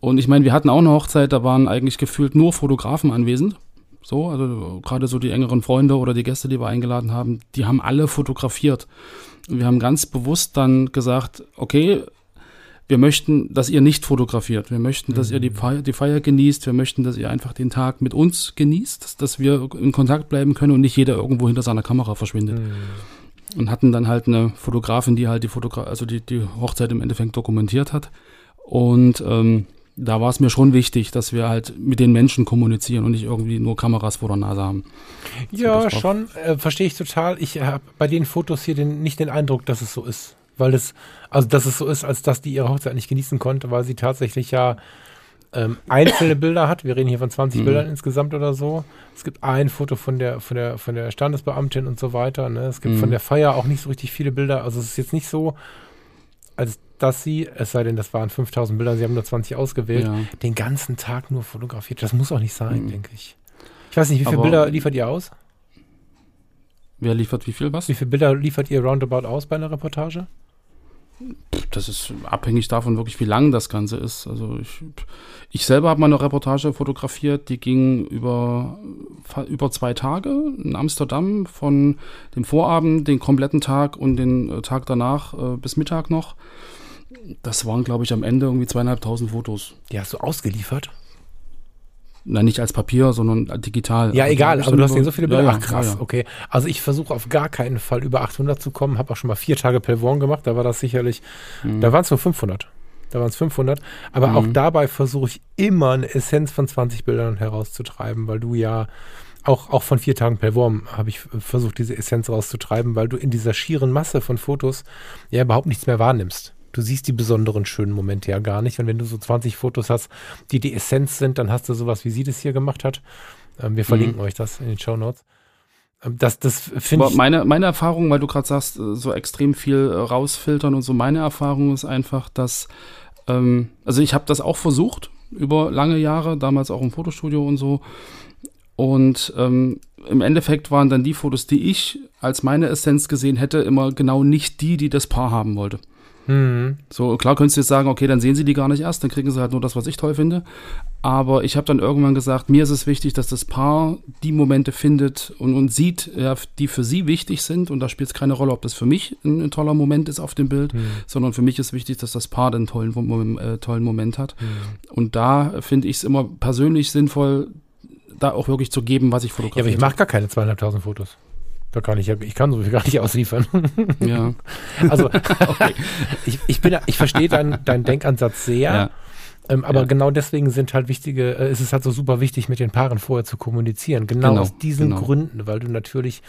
Und ich meine, wir hatten auch eine Hochzeit, da waren eigentlich gefühlt nur Fotografen anwesend. So, also gerade so die engeren Freunde oder die Gäste, die wir eingeladen haben, die haben alle fotografiert. Und wir haben ganz bewusst dann gesagt, okay, wir möchten, dass ihr nicht fotografiert. Wir möchten, dass ihr die Feier, die Feier genießt. Wir möchten, dass ihr einfach den Tag mit uns genießt, dass, dass wir in Kontakt bleiben können und nicht jeder irgendwo hinter seiner Kamera verschwindet. Und hatten dann halt eine Fotografin, die halt die Fotogra also die, die Hochzeit im Endeffekt dokumentiert hat. Und ähm, da war es mir schon wichtig, dass wir halt mit den Menschen kommunizieren und nicht irgendwie nur Kameras vor der Nase haben. Ja, schon, äh, verstehe ich total. Ich habe bei den Fotos hier den, nicht den Eindruck, dass es so ist. Weil es, also dass es so ist, als dass die ihre Hochzeit nicht genießen konnte, weil sie tatsächlich ja ähm, einzelne Bilder hat. Wir reden hier von 20 Mhm. Bildern insgesamt oder so. Es gibt ein Foto von der, von der, von der Standesbeamtin und so weiter. Ne? Es gibt Mhm. von der Feier auch nicht so richtig viele Bilder. Also es ist jetzt nicht so, als dass sie, es sei denn, das waren 5000 Bilder, sie haben nur 20 ausgewählt, Ja. den ganzen Tag nur fotografiert. Das muss auch nicht sein, Mhm. denke ich. Ich weiß nicht, wie viele Aber- Bilder liefert ihr aus? Wer liefert wie viel was? Wie viele Bilder liefert ihr roundabout aus bei einer Reportage? Das ist abhängig davon wirklich, wie lang das Ganze ist. Also ich, ich selber habe mal eine Reportage fotografiert, die ging über, über zwei Tage in Amsterdam von dem Vorabend, den kompletten Tag und den äh, Tag danach äh, bis Mittag noch. Das waren, glaube ich, am Ende irgendwie zweieinhalbtausend Fotos. Die hast du ausgeliefert? Nein, nicht als Papier, sondern digital. Ja, Also egal, aber dann du hast denen so viele Bilder. Ja, ja, Ach, krass, ja, ja. okay. Also ich versuche auf gar keinen Fall über 800 zu kommen. Habe auch schon mal vier Tage Pelvorn gemacht. Da war das sicherlich, Mhm. da waren es nur 500. Da waren es 500. Aber auch Mhm. dabei versuche ich immer eine Essenz von 20 Bildern herauszutreiben, weil du ja auch, auch von vier Tagen Pelvorm habe ich versucht, diese Essenz rauszutreiben, weil du in dieser schieren Masse von Fotos ja überhaupt nichts mehr wahrnimmst. Du siehst die besonderen schönen Momente ja gar nicht. Und wenn du so 20 Fotos hast, die die Essenz sind, dann hast du sowas, wie sie das hier gemacht hat. Ähm, wir verlinken euch das in den Show Notes. Ähm, das das finde ich. meine, meine Erfahrung, weil du gerade sagst, äh, so extrem viel äh, rausfiltern und so, meine Erfahrung ist einfach, dass, ähm, also ich habe das auch versucht über lange Jahre, damals auch im Fotostudio und so. Und ähm, im Endeffekt waren dann die Fotos, die ich als meine Essenz gesehen hätte, immer genau nicht die, die das Paar haben wollte. Mhm. So, klar könntest du jetzt sagen, okay, dann sehen sie die gar nicht erst, dann kriegen sie halt nur das, was ich toll finde. Aber ich habe dann irgendwann gesagt, mir ist es wichtig, dass das Paar die Momente findet und, und sieht, ja, die für sie wichtig sind. Und da spielt es keine Rolle, ob das für mich ein, ein toller Moment ist auf dem Bild, sondern für mich ist wichtig, dass das Paar den tollen, äh, tollen Moment hat. Und da finde ich es immer persönlich sinnvoll, da auch wirklich zu geben, was ich Ja, fotografiere. aber ich mache gar keine zweieinhalbtausend Fotos. Da kann ich ja, ich kann so viel <laughs> gar nicht ausliefern. Ja, <laughs> Also <laughs> ich, ich bin, ich verstehe deinen deinen Denkansatz sehr. ja. Ähm, aber Ja. genau deswegen sind halt wichtige, äh, ist es halt so super wichtig, mit den Paaren vorher zu kommunizieren. Genau, Genau, aus diesen genau. Gründen, weil du natürlich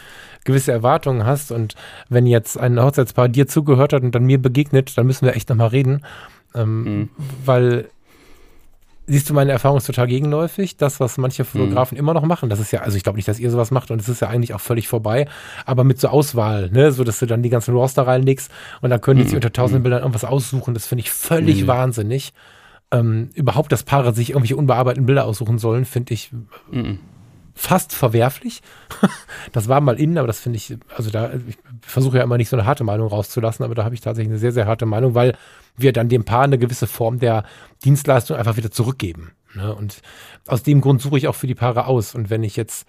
gewisse Erwartungen hast und wenn jetzt ein Hochzeitspaar dir zugehört hat und dann mir begegnet, dann müssen wir echt nochmal reden. Ähm, Mhm. Weil Siehst du, meine Erfahrung ist total gegenläufig. Das, was manche Mhm. Fotografen immer noch machen, das ist ja, also ich glaube nicht, dass ihr sowas macht und es ist ja eigentlich auch völlig vorbei, aber mit so Auswahl, ne, so dass du dann die ganzen Raws da reinlegst und dann können die sich Mhm. unter tausenden Bildern irgendwas aussuchen. Das finde ich völlig Nee. wahnsinnig. Ähm, überhaupt, dass Paare sich irgendwelche unbearbeiteten Bilder aussuchen sollen, finde ich Mhm. Fast verwerflich. <laughs> das war mal innen, aber das finde ich, also da, ich versuche ja immer nicht so eine harte Meinung rauszulassen, aber da habe ich tatsächlich eine sehr, sehr harte Meinung, weil wir dann dem Paar eine gewisse Form der Dienstleistung einfach wieder zurückgeben. Ne? Und aus dem Grund suche ich auch für die Paare aus. Und wenn ich jetzt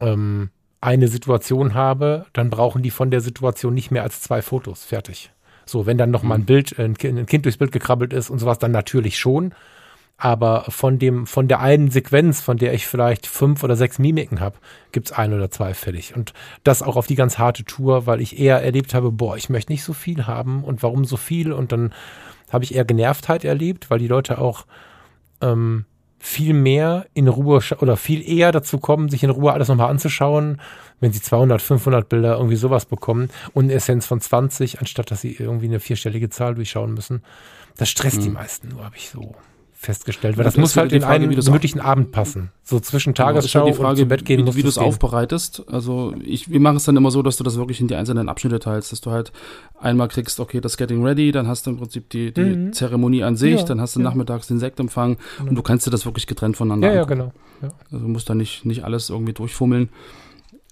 ähm, eine Situation habe, dann brauchen die von der Situation nicht mehr als zwei Fotos. Fertig. So, wenn dann noch mal ein Bild, ein Kind, ein kind durchs Bild gekrabbelt ist und sowas, dann natürlich schon. Aber von dem, von der einen Sequenz, von der ich vielleicht fünf oder sechs Mimiken habe, gibt's ein oder zwei fertig. Und das auch auf die ganz harte Tour, weil ich eher erlebt habe, boah, ich möchte nicht so viel haben und warum so viel? Und dann habe ich eher Genervtheit erlebt, weil die Leute auch ähm, viel mehr in Ruhe oder viel eher dazu kommen, sich in Ruhe alles nochmal anzuschauen, wenn sie 200, 500 Bilder irgendwie sowas bekommen und eine Essenz von 20, anstatt dass sie irgendwie eine vierstellige Zahl durchschauen müssen. Das stresst die meisten nur, habe ich so festgestellt, weil das, das muss halt in Frage, einen gemütlichen Abend passen. So zwischen genau, Tagesschau halt Frage, und zu Bett gehen wie, wie du es aufbereitest. Also ich, wir machen es dann immer so, dass du das wirklich in die einzelnen Abschnitte teilst, dass du halt einmal kriegst, okay, das Getting Ready, dann hast du im Prinzip die, die mhm. Zeremonie an sich, ja, dann hast du ja. nachmittags den Sektempfang genau. und du kannst dir das wirklich getrennt voneinander Ja, ja, genau. Ja. Also du musst da nicht, nicht alles irgendwie durchfummeln.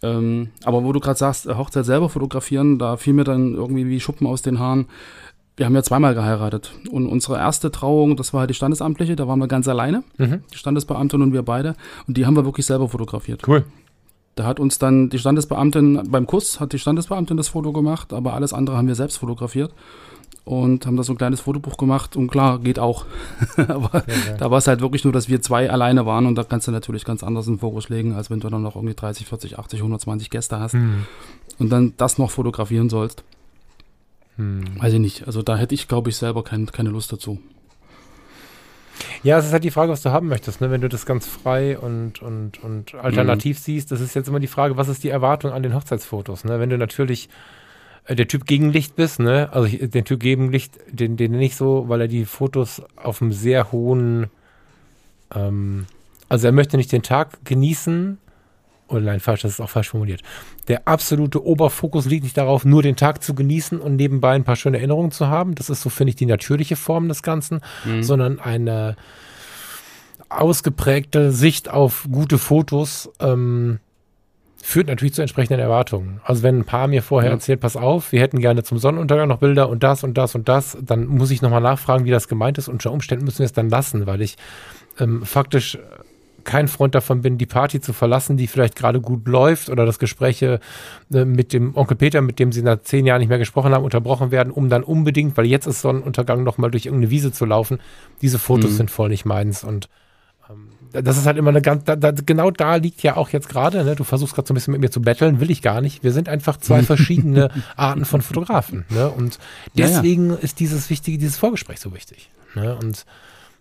Ähm, aber wo du gerade sagst, Hochzeit selber fotografieren, da fiel mir dann irgendwie wie Schuppen aus den Haaren wir haben ja zweimal geheiratet. Und unsere erste Trauung, das war halt die standesamtliche, da waren wir ganz alleine, mhm. die Standesbeamtin und wir beide. Und die haben wir wirklich selber fotografiert. Cool. Da hat uns dann die Standesbeamtin beim Kuss, hat die Standesbeamtin das Foto gemacht, aber alles andere haben wir selbst fotografiert und haben da so ein kleines Fotobuch gemacht und klar, geht auch. <laughs> aber ja, da war es halt wirklich nur, dass wir zwei alleine waren und da kannst du natürlich ganz anders in Fokus legen, als wenn du dann noch irgendwie 30, 40, 80, 120 Gäste hast mhm. und dann das noch fotografieren sollst. Hm. Weiß ich nicht. Also da hätte ich, glaube ich, selber kein, keine Lust dazu. Ja, es ist halt die Frage, was du haben möchtest, ne? Wenn du das ganz frei und, und, und alternativ mhm. siehst, das ist jetzt immer die Frage, was ist die Erwartung an den Hochzeitsfotos, ne? Wenn du natürlich äh, der Typ Gegenlicht bist, ne? Also ich, den Typ Gegenlicht, den, den nicht so, weil er die Fotos auf einem sehr hohen, ähm, also er möchte nicht den Tag genießen, oder nein, falsch, das ist auch falsch formuliert. Der absolute Oberfokus liegt nicht darauf, nur den Tag zu genießen und nebenbei ein paar schöne Erinnerungen zu haben. Das ist so, finde ich, die natürliche Form des Ganzen, mhm. sondern eine ausgeprägte Sicht auf gute Fotos ähm, führt natürlich zu entsprechenden Erwartungen. Also wenn ein Paar mir vorher ja. erzählt, pass auf, wir hätten gerne zum Sonnenuntergang noch Bilder und das und das und das, dann muss ich nochmal nachfragen, wie das gemeint ist. Unter Umständen müssen wir es dann lassen, weil ich ähm, faktisch kein Freund davon bin, die Party zu verlassen, die vielleicht gerade gut läuft oder das Gespräch äh, mit dem Onkel Peter, mit dem sie nach zehn Jahren nicht mehr gesprochen haben, unterbrochen werden, um dann unbedingt, weil jetzt ist Sonnenuntergang, nochmal durch irgendeine Wiese zu laufen. Diese Fotos mhm. sind voll nicht meins und ähm, das ist halt immer eine ganz, da, da, genau da liegt ja auch jetzt gerade, ne? du versuchst gerade so ein bisschen mit mir zu betteln, will ich gar nicht. Wir sind einfach zwei <laughs> verschiedene Arten von Fotografen. Ne? Und deswegen ja, ja. ist dieses wichtige, dieses Vorgespräch so wichtig. Ne? Und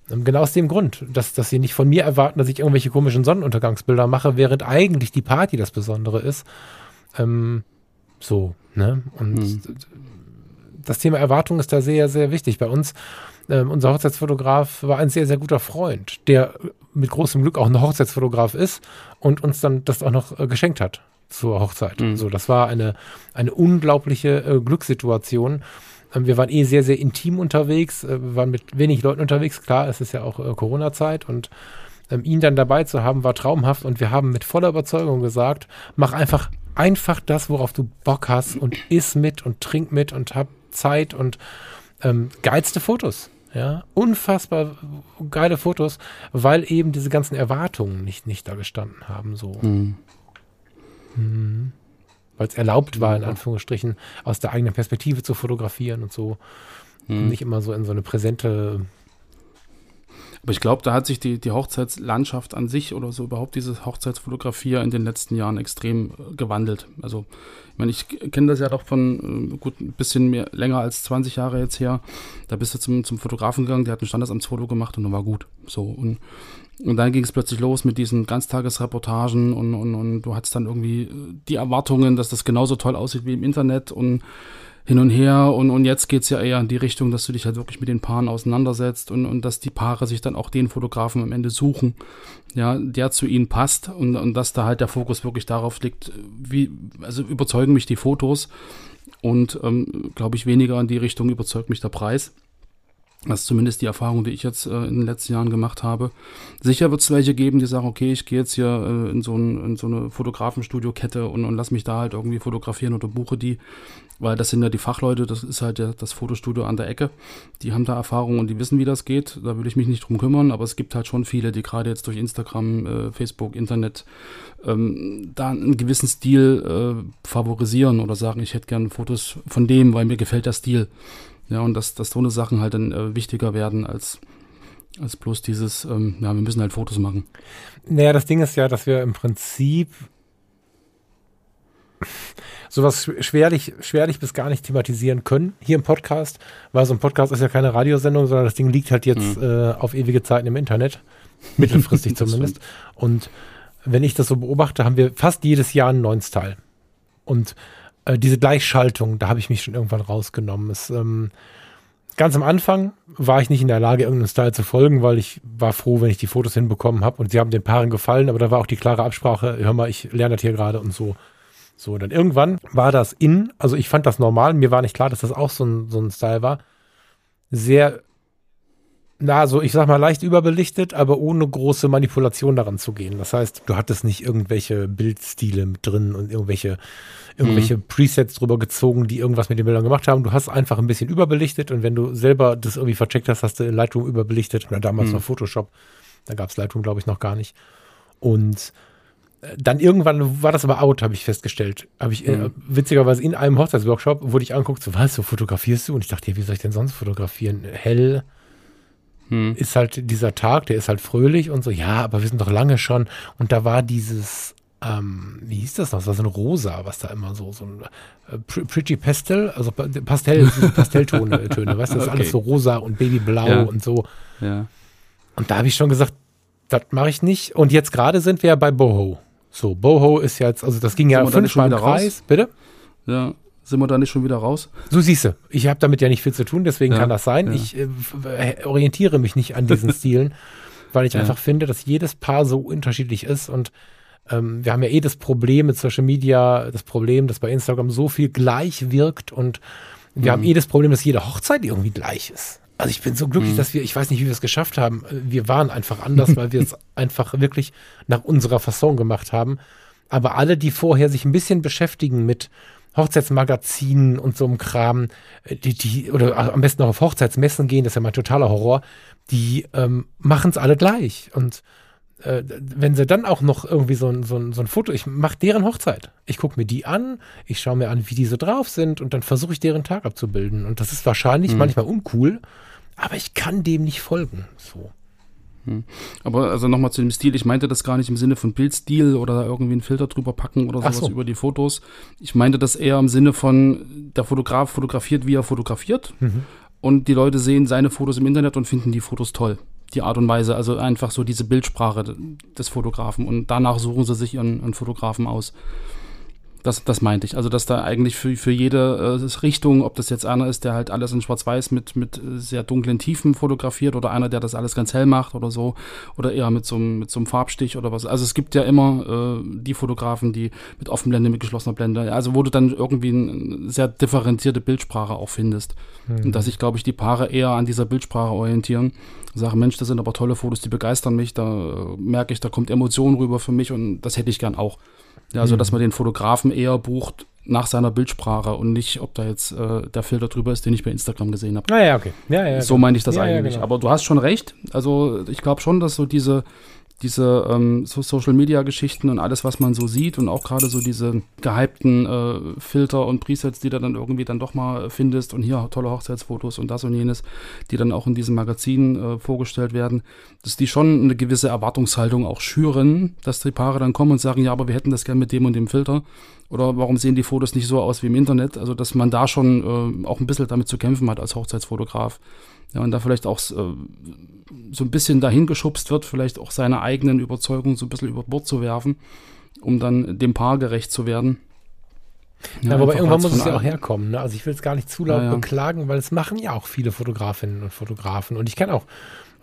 genau aus dem Grund, dass, dass sie nicht von mir erwarten, dass ich irgendwelche komischen Sonnenuntergangsbilder mache, während eigentlich die Party das Besondere ist. Ähm, so, ne? Und hm. das Thema Erwartung ist da sehr, sehr wichtig. Bei uns, ähm, unser Hochzeitsfotograf war ein sehr, sehr guter Freund, der mit großem Glück auch ein Hochzeitsfotograf ist und uns dann das auch noch äh, geschenkt hat zur Hochzeit. Mhm. So, das war eine, eine unglaubliche äh, Glückssituation. Ähm, wir waren eh sehr, sehr intim unterwegs, äh, wir waren mit wenig Leuten unterwegs. Klar, es ist ja auch äh, Corona-Zeit und ähm, ihn dann dabei zu haben, war traumhaft und wir haben mit voller Überzeugung gesagt, mach einfach, einfach das, worauf du Bock hast und iss mit und trink mit und hab Zeit und ähm, geilste Fotos. Ja, unfassbar geile Fotos, weil eben diese ganzen Erwartungen nicht, nicht da gestanden haben, so. Mhm. Mhm weil es erlaubt war, in Anführungsstrichen, aus der eigenen Perspektive zu fotografieren und so. Hm. Nicht immer so in so eine präsente. Aber ich glaube, da hat sich die, die Hochzeitslandschaft an sich oder so überhaupt diese Hochzeitsfotografie in den letzten Jahren extrem äh, gewandelt. Also, ich meine, ich kenne das ja doch von äh, gut ein bisschen mehr, länger als 20 Jahre jetzt her. Da bist du zum, zum Fotografen gegangen, der hat ein Standesamtsfoto gemacht und dann war gut. So. Und und dann ging es plötzlich los mit diesen Ganztagesreportagen und, und, und du hattest dann irgendwie die Erwartungen, dass das genauso toll aussieht wie im Internet und hin und her. Und, und jetzt geht's ja eher in die Richtung, dass du dich halt wirklich mit den Paaren auseinandersetzt und, und dass die Paare sich dann auch den Fotografen am Ende suchen, ja, der zu ihnen passt und, und dass da halt der Fokus wirklich darauf liegt, wie, also überzeugen mich die Fotos und ähm, glaube ich weniger in die Richtung überzeugt mich der Preis. Das ist zumindest die Erfahrung, die ich jetzt äh, in den letzten Jahren gemacht habe. Sicher wird es welche geben, die sagen, okay, ich gehe jetzt hier äh, in, so ein, in so eine Fotografenstudio-Kette und, und lass mich da halt irgendwie fotografieren oder buche die, weil das sind ja die Fachleute, das ist halt der, das Fotostudio an der Ecke. Die haben da Erfahrung und die wissen, wie das geht. Da will ich mich nicht drum kümmern, aber es gibt halt schon viele, die gerade jetzt durch Instagram, äh, Facebook, Internet ähm, da einen gewissen Stil äh, favorisieren oder sagen, ich hätte gerne Fotos von dem, weil mir gefällt der Stil. Ja, und dass, dass so eine Sachen halt dann äh, wichtiger werden als, als bloß dieses, ähm, ja, wir müssen halt Fotos machen. Naja, das Ding ist ja, dass wir im Prinzip sowas schwerlich, schwerlich bis gar nicht thematisieren können hier im Podcast, weil so ein Podcast ist ja keine Radiosendung, sondern das Ding liegt halt jetzt mhm. äh, auf ewige Zeiten im Internet, mittelfristig <laughs> zumindest. Und wenn ich das so beobachte, haben wir fast jedes Jahr einen neuen Style. Und äh, diese Gleichschaltung, da habe ich mich schon irgendwann rausgenommen. Es, ähm, ganz am Anfang war ich nicht in der Lage, irgendeinen Style zu folgen, weil ich war froh, wenn ich die Fotos hinbekommen habe und sie haben den Paaren gefallen, aber da war auch die klare Absprache, hör mal, ich lerne das hier gerade und so. So, dann irgendwann war das in, also ich fand das normal, mir war nicht klar, dass das auch so ein, so ein Style war. Sehr, na, so ich sag mal leicht überbelichtet, aber ohne große Manipulation daran zu gehen. Das heißt, du hattest nicht irgendwelche Bildstile mit drin und irgendwelche, irgendwelche Presets drüber gezogen, die irgendwas mit den Bildern gemacht haben. Du hast einfach ein bisschen überbelichtet und wenn du selber das irgendwie vercheckt hast, hast du Lightroom überbelichtet oder damals noch Photoshop. Da gab es Lightroom, glaube ich, noch gar nicht. Und äh, dann irgendwann war das aber out, habe ich festgestellt. Habe ich äh, witzigerweise in einem Hochzeitsworkshop wurde ich angeguckt, so was, so fotografierst du? Und ich dachte, ja, wie soll ich denn sonst fotografieren? Hell ist halt dieser Tag, der ist halt fröhlich und so, ja, aber wir sind doch lange schon. Und da war dieses, ähm, wie hieß das noch? Das war so ein Rosa, was da immer so, so ein äh, Pr- Pretty Pastel, also Pa- Pastell, <laughs> Pastelltöne, Töne, weißt du, das ist Okay. alles so rosa und Babyblau Ja. und so. Ja. Und da habe ich schon gesagt, das mache ich nicht. Und jetzt gerade sind wir ja bei Boho. So, Boho ist jetzt, also das ging ja schon fünfmal im wieder raus? Kreis. Bitte? ja. Sind wir da nicht schon wieder raus? So siehst du, ich habe damit ja nicht viel zu tun, deswegen Ja, kann das sein. ja. Ich äh, äh, orientiere mich nicht an diesen <laughs> Stilen, weil ich Ja. einfach finde, dass jedes Paar so unterschiedlich ist und ähm, wir haben ja eh das Problem mit Social Media, das Problem, dass bei Instagram so viel gleich wirkt und wir Mhm. haben eh das Problem, dass jede Hochzeit irgendwie gleich ist. Also ich bin so glücklich, Mhm. dass wir, ich weiß nicht, wie wir es geschafft haben. Wir waren einfach anders, weil wir es <laughs> einfach wirklich nach unserer Fasson gemacht haben. Aber alle, die vorher sich ein bisschen beschäftigen mit Hochzeitsmagazinen und so einem Kram, äh, die, die, oder am besten auch auf Hochzeitsmessen gehen, das ist ja mein totaler Horror, die ähm, machen es alle gleich. Und äh, wenn sie dann auch noch irgendwie so ein, so ein, so ein Foto, ich mache deren Hochzeit. Ich gucke mir die an, ich schaue mir an, wie die so drauf sind und dann versuche ich deren Tag abzubilden. Und das ist wahrscheinlich manchmal uncool, aber ich kann dem nicht folgen. So. Aber also nochmal zu dem Stil, ich meinte das gar nicht im Sinne von Bildstil oder irgendwie einen Filter drüber packen oder sowas so. über die Fotos. Ich meinte das eher im Sinne von, der Fotograf fotografiert, wie er fotografiert. Mhm. Und die Leute sehen seine Fotos im Internet und finden die Fotos toll. Die Art und Weise, also einfach so diese Bildsprache des Fotografen. Und danach suchen sie sich ihren, ihren Fotografen aus. Das, das meinte ich. Also, dass da eigentlich für, für jede äh, Richtung, ob das jetzt einer ist, der halt alles in Schwarz-Weiß mit, mit äh, sehr dunklen Tiefen fotografiert oder einer, der das alles ganz hell macht oder so, oder eher mit so, einem- mit so einem Farbstich oder was. Also, es gibt ja immer äh, die Fotografen, die mit Offenblende, mit geschlossener Blende, also wo du dann irgendwie eine sehr differenzierte Bildsprache auch findest. Und dass sich, glaube ich, die Paare eher an dieser Bildsprache orientieren. Sagen, Mensch, das sind aber tolle Fotos, die begeistern mich, da äh, merke ich, da kommt Emotion rüber für mich und das hätte ich gern auch. Ja, also, dass man den Fotografen eher bucht nach seiner Bildsprache und nicht, ob da jetzt äh, der Filter drüber ist, den ich bei Instagram gesehen habe. Naja, okay. Ja, ja, so meine ich das Ja, ja, eigentlich. genau. Aber du hast schon recht. Also ich glaube schon, dass so diese, diese ähm, so Social Media Geschichten und alles, was man so sieht und auch gerade so diese gehypten äh, Filter und Presets, die du dann irgendwie dann doch mal findest und hier tolle Hochzeitsfotos und das und jenes, die dann auch in diesem Magazin äh, vorgestellt werden, dass die schon eine gewisse Erwartungshaltung auch schüren, dass die Paare dann kommen und sagen, ja, aber wir hätten das gerne mit dem und dem Filter. Oder warum sehen die Fotos nicht so aus wie im Internet? Also, dass man da schon äh, auch ein bisschen damit zu kämpfen hat als Hochzeitsfotograf. Ja, und da vielleicht auch äh, so ein bisschen dahin geschubst wird, vielleicht auch seine eigenen Überzeugungen so ein bisschen über Bord zu werfen, um dann dem Paar gerecht zu werden. Ja, aber einfach irgendwann muss es ja auch herkommen. Ne? Also ich will es gar nicht zu laut Ja, ja. beklagen, weil es machen ja auch viele Fotografinnen und Fotografen. Und ich kenne auch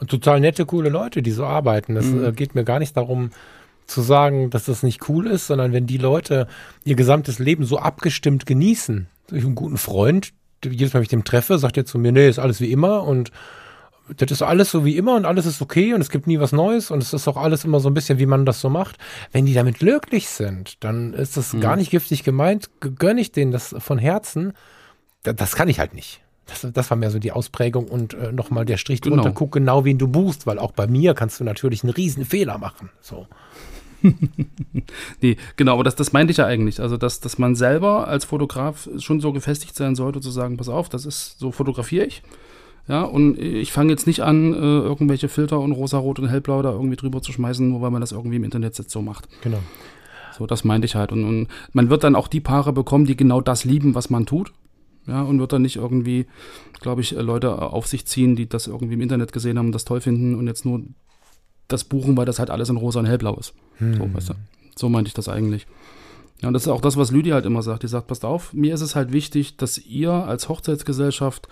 total nette, coole Leute, die so arbeiten. Das Mhm. äh, geht mir gar nicht darum zu sagen, dass das nicht cool ist, sondern wenn die Leute ihr gesamtes Leben so abgestimmt genießen. Habe einen guten Freund, jedes Mal, wenn ich den treffe, sagt er zu mir, nee, ist alles wie immer und das ist alles so wie immer und alles ist okay und es gibt nie was Neues und es ist auch alles immer so ein bisschen, wie man das so macht. Wenn die damit glücklich sind, dann ist das gar nicht giftig gemeint, G- gönn ich denen das von Herzen. Da- Das kann ich halt nicht. Das, das war mehr so die Ausprägung und äh, nochmal der Strich Genau. drunter, guck genau, wen du buchst, weil auch bei mir kannst du natürlich einen riesen Fehler machen. So. <laughs> Nee, genau, aber das, das meinte ich ja eigentlich. Also, dass, dass man selber als Fotograf schon so gefestigt sein sollte, zu sagen, pass auf, das ist, so fotografiere ich. Ja, und ich fange jetzt nicht an, äh, irgendwelche Filter und rosarot und hellblau da irgendwie drüber zu schmeißen, nur weil man das irgendwie im Internet jetzt so macht. Genau. So, das meinte ich halt. Und, und man wird dann auch die Paare bekommen, die genau das lieben, was man tut. Ja, und wird dann nicht irgendwie, glaube ich, äh, Leute auf sich ziehen, die das irgendwie im Internet gesehen haben und das toll finden und jetzt nur das buchen, weil das halt alles in rosa und hellblau ist. So, weißt du. So meinte ich das eigentlich. Ja, und das ist auch das, was Lydia halt immer sagt. Die sagt, passt auf, mir ist es halt wichtig, dass ihr als Hochzeitsgesellschaft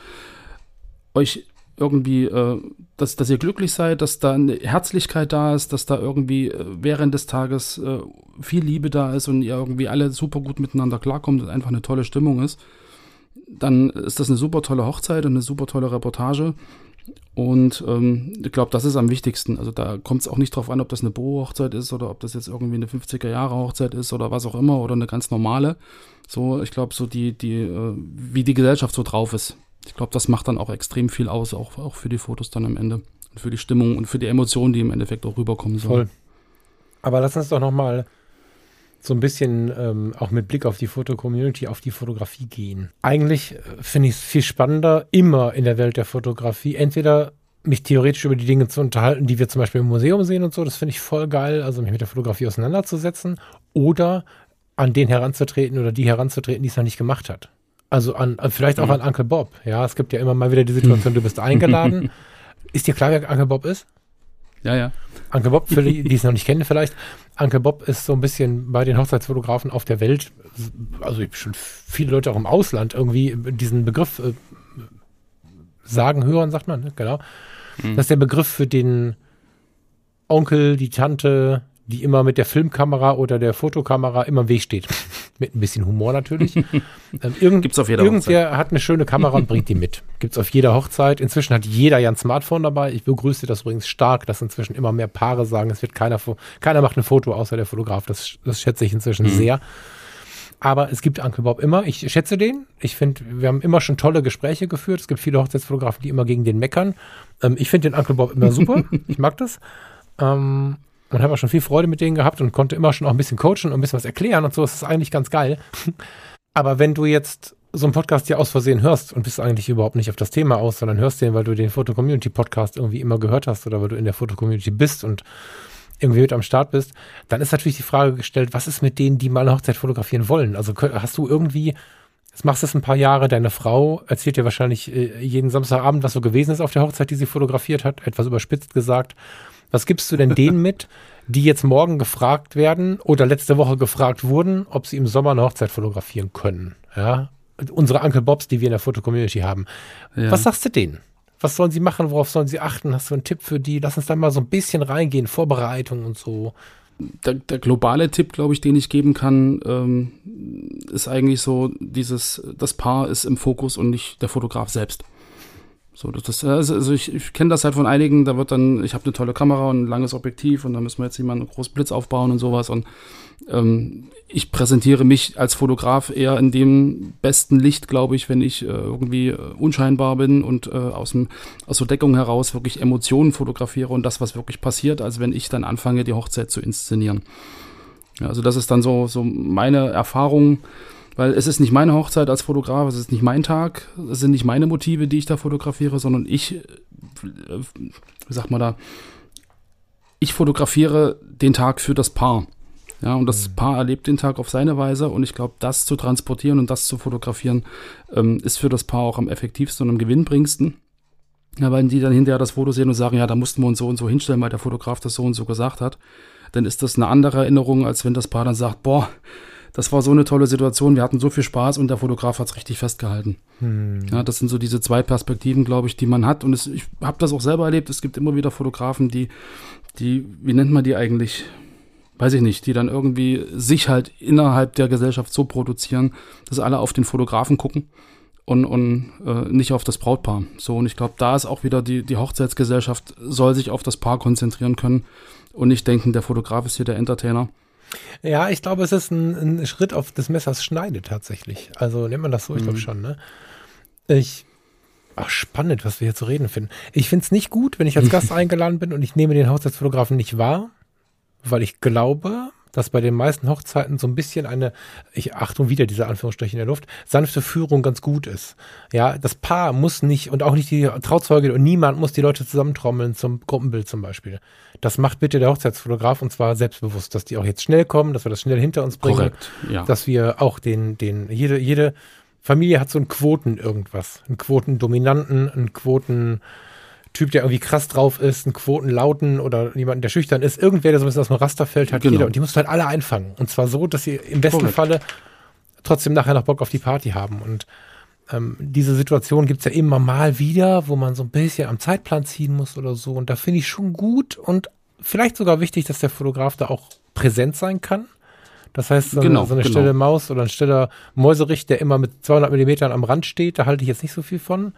euch irgendwie, äh, dass, dass ihr glücklich seid, dass da eine Herzlichkeit da ist, dass da irgendwie äh, während des Tages äh, viel Liebe da ist und ihr irgendwie alle super gut miteinander klarkommt und einfach eine tolle Stimmung ist, dann ist das eine super tolle Hochzeit und eine super tolle Reportage. Und ähm, ich glaube, das ist am wichtigsten. Also da kommt es auch nicht drauf an, ob das eine Bo-Hochzeit ist oder ob das jetzt irgendwie eine 50er-Jahre-Hochzeit ist oder was auch immer oder eine ganz normale. So, ich glaube, so die, die, äh, wie die Gesellschaft so drauf ist. Ich glaube, das macht dann auch extrem viel aus, auch, auch für die Fotos dann am Ende. Und für die Stimmung und für die Emotionen, die im Endeffekt auch rüberkommen sollen. Voll. Aber lass uns doch noch mal so ein bisschen ähm, auch mit Blick auf die Foto-Community, auf die Fotografie gehen. Eigentlich äh, finde ich es viel spannender, immer in der Welt der Fotografie, entweder mich theoretisch über die Dinge zu unterhalten, die wir zum Beispiel im Museum sehen und so, das finde ich voll geil, also mich mit der Fotografie auseinanderzusetzen, oder an den heranzutreten oder die heranzutreten, die es noch nicht gemacht hat. Also an, an vielleicht auch Mhm. an Uncle Bob. Ja, es gibt ja immer mal wieder die Situation, du bist <laughs> eingeladen. ist dir klar, wer Uncle Bob ist? Ja, ja. Uncle Bob, für die, die es noch nicht kennen vielleicht, Uncle Bob ist so ein bisschen bei den Hochzeitsfotografen auf der Welt, also ich schon viele Leute auch im Ausland irgendwie diesen Begriff äh, sagen hören, sagt man, ne? genau. Mhm. Das ist der Begriff für den Onkel, die Tante, die immer mit der Filmkamera oder der Fotokamera immer im Weg steht. Mit ein bisschen Humor natürlich. <laughs> ähm, irgend, Gibt's auf jeder irgendwer hat eine schöne Kamera und bringt die mit. Gibt's auf jeder Hochzeit. Inzwischen hat jeder ja ein Smartphone dabei. Ich begrüße das übrigens stark, dass inzwischen immer mehr Paare sagen, es wird keiner, keiner macht ein Foto außer der Fotograf. Das, das schätze ich inzwischen sehr. Aber es gibt Uncle Bob immer. Ich schätze den. Ich finde, wir haben immer schon tolle Gespräche geführt. Es gibt viele Hochzeitsfotografen, die immer gegen den meckern. Ähm, ich finde den Uncle Bob immer super. <laughs> ich mag das. Ähm, und habe auch schon viel Freude mit denen gehabt und konnte immer schon auch ein bisschen coachen und ein bisschen was erklären und so. Das ist eigentlich ganz geil. <laughs> Aber wenn du jetzt so einen Podcast hier aus Versehen hörst und bist eigentlich überhaupt nicht auf das Thema aus, sondern hörst den, weil du den Foto-Community-Podcast irgendwie immer gehört hast oder weil du in der Foto-Community bist und irgendwie mit am Start bist, dann ist natürlich die Frage gestellt, was ist mit denen, die mal eine Hochzeit fotografieren wollen? Also hast du irgendwie, jetzt machst du es ein paar Jahre, deine Frau erzählt dir wahrscheinlich äh, jeden Samstagabend, was so gewesen ist auf der Hochzeit, die sie fotografiert hat, etwas überspitzt gesagt. Was gibst du denn denen mit, die jetzt morgen gefragt werden oder letzte Woche gefragt wurden, ob sie im Sommer eine Hochzeit fotografieren können? Ja, unsere Uncle Bobs, die wir in der Foto-Community haben. Ja. Was sagst du denen? Was sollen sie machen? Worauf sollen sie achten? Hast du einen Tipp für die? Lass uns da mal so ein bisschen reingehen. Vorbereitung und so. der, der globale Tipp, glaube ich, den ich geben kann, ähm, ist eigentlich so, dieses, das Paar ist im Fokus und nicht der Fotograf selbst. So, das, also also ich, ich kenne das halt von einigen, da wird dann, ich habe eine tolle Kamera und ein langes Objektiv und da müssen wir jetzt jemanden einen großen Blitz aufbauen und sowas und ähm, ich präsentiere mich als Fotograf eher in dem besten Licht, glaube ich, wenn ich äh, irgendwie äh, unscheinbar bin und äh, aus, dem, aus der Deckung heraus wirklich Emotionen fotografiere und das, was wirklich passiert, als wenn ich dann anfange, die Hochzeit zu inszenieren. Ja, also das ist dann so, so meine Erfahrung, weil es ist nicht meine Hochzeit als Fotograf, es ist nicht mein Tag, es sind nicht meine Motive, die ich da fotografiere, sondern ich, äh, wie sagt man da, ich fotografiere den Tag für das Paar. Ja, und das Paar erlebt den Tag auf seine Weise und ich glaube, das zu transportieren und das zu fotografieren, ähm, ist für das Paar auch am effektivsten und am gewinnbringsten. Ja, weil die dann hinterher das Foto sehen und sagen, ja, da mussten wir uns so und so hinstellen, weil der Fotograf das so und so gesagt hat, dann ist das eine andere Erinnerung, als wenn das Paar dann sagt, boah, das war so eine tolle Situation, wir hatten so viel Spaß und der Fotograf hat es richtig festgehalten. Ja, das sind so diese zwei Perspektiven, glaube ich, die man hat. Und es, ich habe das auch selber erlebt. Es gibt immer wieder Fotografen, die, die, wie nennt man die eigentlich? Weiß ich nicht, die dann irgendwie sich halt innerhalb der Gesellschaft so produzieren, dass alle auf den Fotografen gucken und, und äh, nicht auf das Brautpaar. So, und ich glaube, da ist auch wieder die, die Hochzeitsgesellschaft soll sich auf das Paar konzentrieren können und nicht denken, der Fotograf ist hier der Entertainer. Ja, ich glaube, es ist ein, ein Schritt auf des Messers Schneide tatsächlich. Also nennt man das so, ich glaube Mhm. schon, ne? Ich. Ach, spannend, was wir hier zu reden finden. Ich finde es nicht gut, wenn ich als <laughs> Gast eingeladen bin und ich nehme den Hochzeitsfotografen nicht wahr, weil ich glaube, dass bei den meisten Hochzeiten so ein bisschen eine, ich Achtung wieder diese Anführungsstriche in der Luft, sanfte Führung ganz gut ist. Ja, das Paar muss nicht und auch nicht die Trauzeuge und niemand muss die Leute zusammentrommeln zum Gruppenbild zum Beispiel. Das macht bitte der Hochzeitsfotograf und zwar selbstbewusst, dass die auch jetzt schnell kommen, dass wir das schnell hinter uns bringen Korrekt, ja. dass wir auch den, den, jede, jede Familie hat so einen Quoten irgendwas. Einen Quotendominanten, einen Quotentyp, der irgendwie krass drauf ist, einen Quotenlauten oder jemanden, der schüchtern ist. Irgendwer, der so ein bisschen aus dem Raster fällt, hat Genau. jeder. Und die musst du halt alle einfangen. Und zwar so, dass sie im besten. Falle trotzdem nachher noch Bock auf die Party haben. Und ähm, diese Situation gibt's ja immer mal wieder, wo man so ein bisschen am Zeitplan ziehen muss oder so. Und da finde ich schon gut und vielleicht sogar wichtig, dass der Fotograf da auch präsent sein kann. Das heißt, so, Genau, eine, so eine genau. stille Maus oder ein stiller Mäuserich, der immer mit 200 Millimetern am Rand steht, da halte ich jetzt nicht so viel von.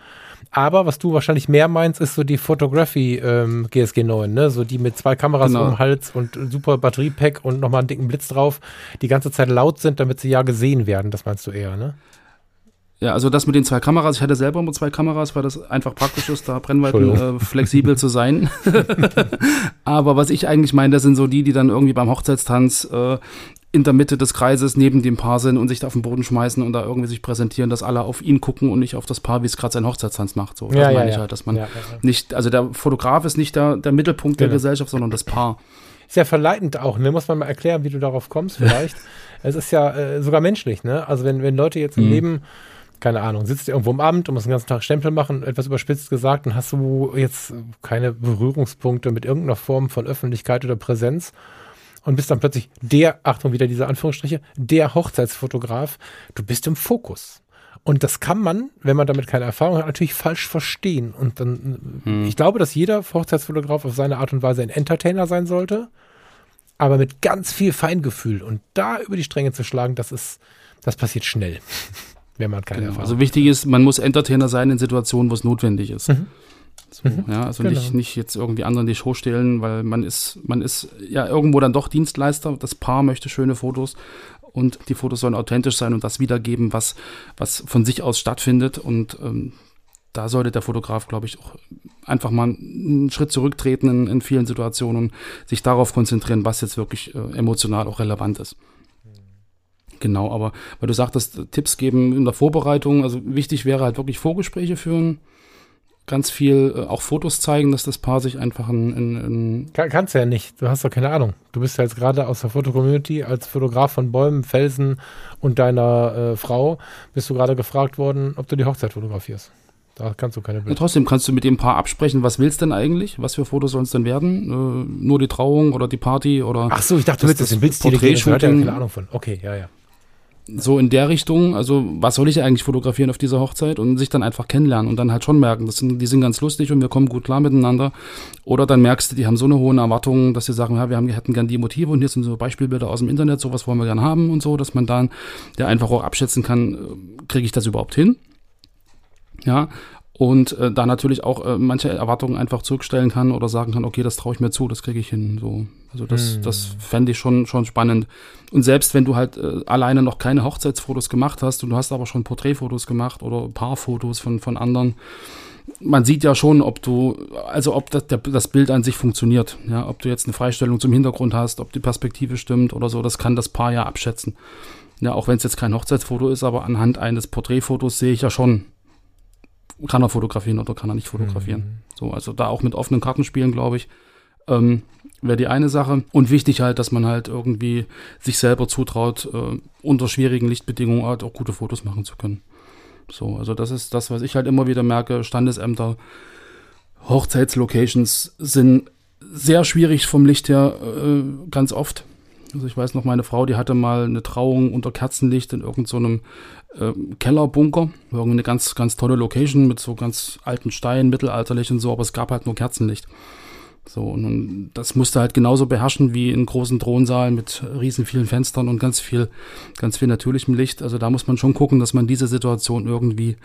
Aber was du wahrscheinlich mehr meinst, ist so die Photography ähm, GSG 9, ne? So die mit zwei Kameras Genau. um den Hals und super Batteriepack und nochmal einen dicken Blitz drauf, die ganze Zeit laut sind, damit sie ja gesehen werden. Das meinst du eher, ne? Ja, also das mit den zwei Kameras, ich hatte selber immer zwei Kameras, weil das einfach praktisch ist, da Brennweiten äh, <laughs> flexibel zu sein. <laughs> Aber was ich eigentlich meine, das sind so die, die dann irgendwie beim Hochzeitstanz äh, in der Mitte des Kreises neben dem Paar sind und sich da auf den Boden schmeißen und da irgendwie sich präsentieren, dass alle auf ihn gucken und nicht auf das Paar, wie es gerade sein Hochzeitstanz macht. So, das meine ich halt, dass man ja, ja, ja. nicht, also der Fotograf ist nicht der, der Mittelpunkt der Genau. Gesellschaft, sondern das Paar. Ist ja verleitend auch, ne? Muss man mal erklären, wie du darauf kommst, vielleicht. <laughs> es ist ja äh, sogar menschlich, ne? Also wenn, wenn Leute jetzt im Mhm. Leben, keine Ahnung, sitzt irgendwo im Amt und musst den ganzen Tag Stempel machen, etwas überspitzt gesagt, dann hast du jetzt keine Berührungspunkte mit irgendeiner Form von Öffentlichkeit oder Präsenz und bist dann plötzlich der, Achtung, wieder diese Anführungsstriche, der Hochzeitsfotograf. Du bist im Fokus. Und das kann man, wenn man damit keine Erfahrung hat, natürlich falsch verstehen. Und dann, Hm. ich glaube, dass jeder Hochzeitsfotograf auf seine Art und Weise ein Entertainer sein sollte, aber mit ganz viel Feingefühl. Und da über die Stränge zu schlagen, das ist, das passiert schnell, wenn man keine Genau. Erfahrung Also wichtig ist, man muss Entertainer sein in Situationen, wo es notwendig ist. Mhm. So, Mhm. ja, also Genau. nicht, nicht jetzt irgendwie anderen die Show stehlen, weil man ist, man ist ja irgendwo dann doch Dienstleister. Das Paar möchte schöne Fotos und die Fotos sollen authentisch sein und das wiedergeben, was, was von sich aus stattfindet. Und ähm, da sollte der Fotograf, glaube ich, auch einfach mal einen Schritt zurücktreten in, in vielen Situationen und sich darauf konzentrieren, was jetzt wirklich äh, emotional auch relevant ist. Genau, aber weil du sagtest, Tipps geben in der Vorbereitung, also wichtig wäre halt wirklich Vorgespräche führen, ganz viel äh, auch Fotos zeigen, dass das Paar sich einfach in, in, in Kann, kannst du ja nicht. Du hast doch keine Ahnung. Du bist ja jetzt gerade aus der Fotocommunity als Fotograf von Bäumen, Felsen und deiner äh, Frau bist du gerade gefragt worden, ob du die Hochzeit fotografierst. Da kannst du keine ja, Bilder. trotzdem kannst du mit dem Paar absprechen, was willst denn eigentlich? Was für Fotos sollen es denn werden? Äh, nur die Trauung oder die Party oder Ach so, ich dachte, du Das- willst jetzt das den Bildstil gehen. Ich hatte ja Porträtshooting- keine Ahnung von. Okay, ja, ja. So in der Richtung, also was soll ich eigentlich fotografieren auf dieser Hochzeit und sich dann einfach kennenlernen und dann halt schon merken, das sind, die sind ganz lustig und wir kommen gut klar miteinander. Oder dann merkst du, die haben so eine hohen Erwartungen, dass sie sagen, ja, wir haben, hätten gern die Motive und hier sind so Beispielbilder aus dem Internet, sowas wollen wir gern haben und so, dass man dann, der einfach auch abschätzen kann, äh, kriege ich das überhaupt hin? Ja, und äh, da natürlich auch äh, manche Erwartungen einfach zurückstellen kann oder sagen kann, okay, das traue ich mir zu, das kriege ich hin. So. Also das, Hm. das fände ich schon, schon spannend. Und selbst wenn du halt äh, alleine noch keine Hochzeitsfotos gemacht hast und du hast aber schon Porträtfotos gemacht oder Paarfotos von, von anderen, man sieht ja schon, ob du, also ob das, der, das Bild an sich funktioniert. Ja, ob du jetzt eine Freistellung zum Hintergrund hast, ob die Perspektive stimmt oder so, das kann das Paar ja abschätzen. Ja, auch wenn es jetzt kein Hochzeitsfoto ist, aber anhand eines Porträtfotos sehe ich ja schon, kann er fotografieren oder kann er nicht fotografieren. So, also da auch mit offenen Karten spielen, glaube ich, ähm, wäre die eine Sache. Und wichtig halt, dass man halt irgendwie sich selber zutraut, äh, unter schwierigen Lichtbedingungen halt auch gute Fotos machen zu können. So, also das ist das, was ich halt immer wieder merke. Standesämter, Hochzeitslocations sind sehr schwierig vom Licht her, äh, ganz oft. Also ich weiß noch, meine Frau, die hatte mal eine Trauung unter Kerzenlicht in irgendeinem ähm, Kellerbunker. Irgendwie eine ganz, ganz tolle Location mit so ganz alten Steinen, mittelalterlich und so, aber es gab halt nur Kerzenlicht. So, und das musste halt genauso beherrschen wie in großen Thronsaal mit riesen vielen Fenstern und ganz viel, ganz viel natürlichem Licht. Also da muss man schon gucken, dass man diese Situation irgendwie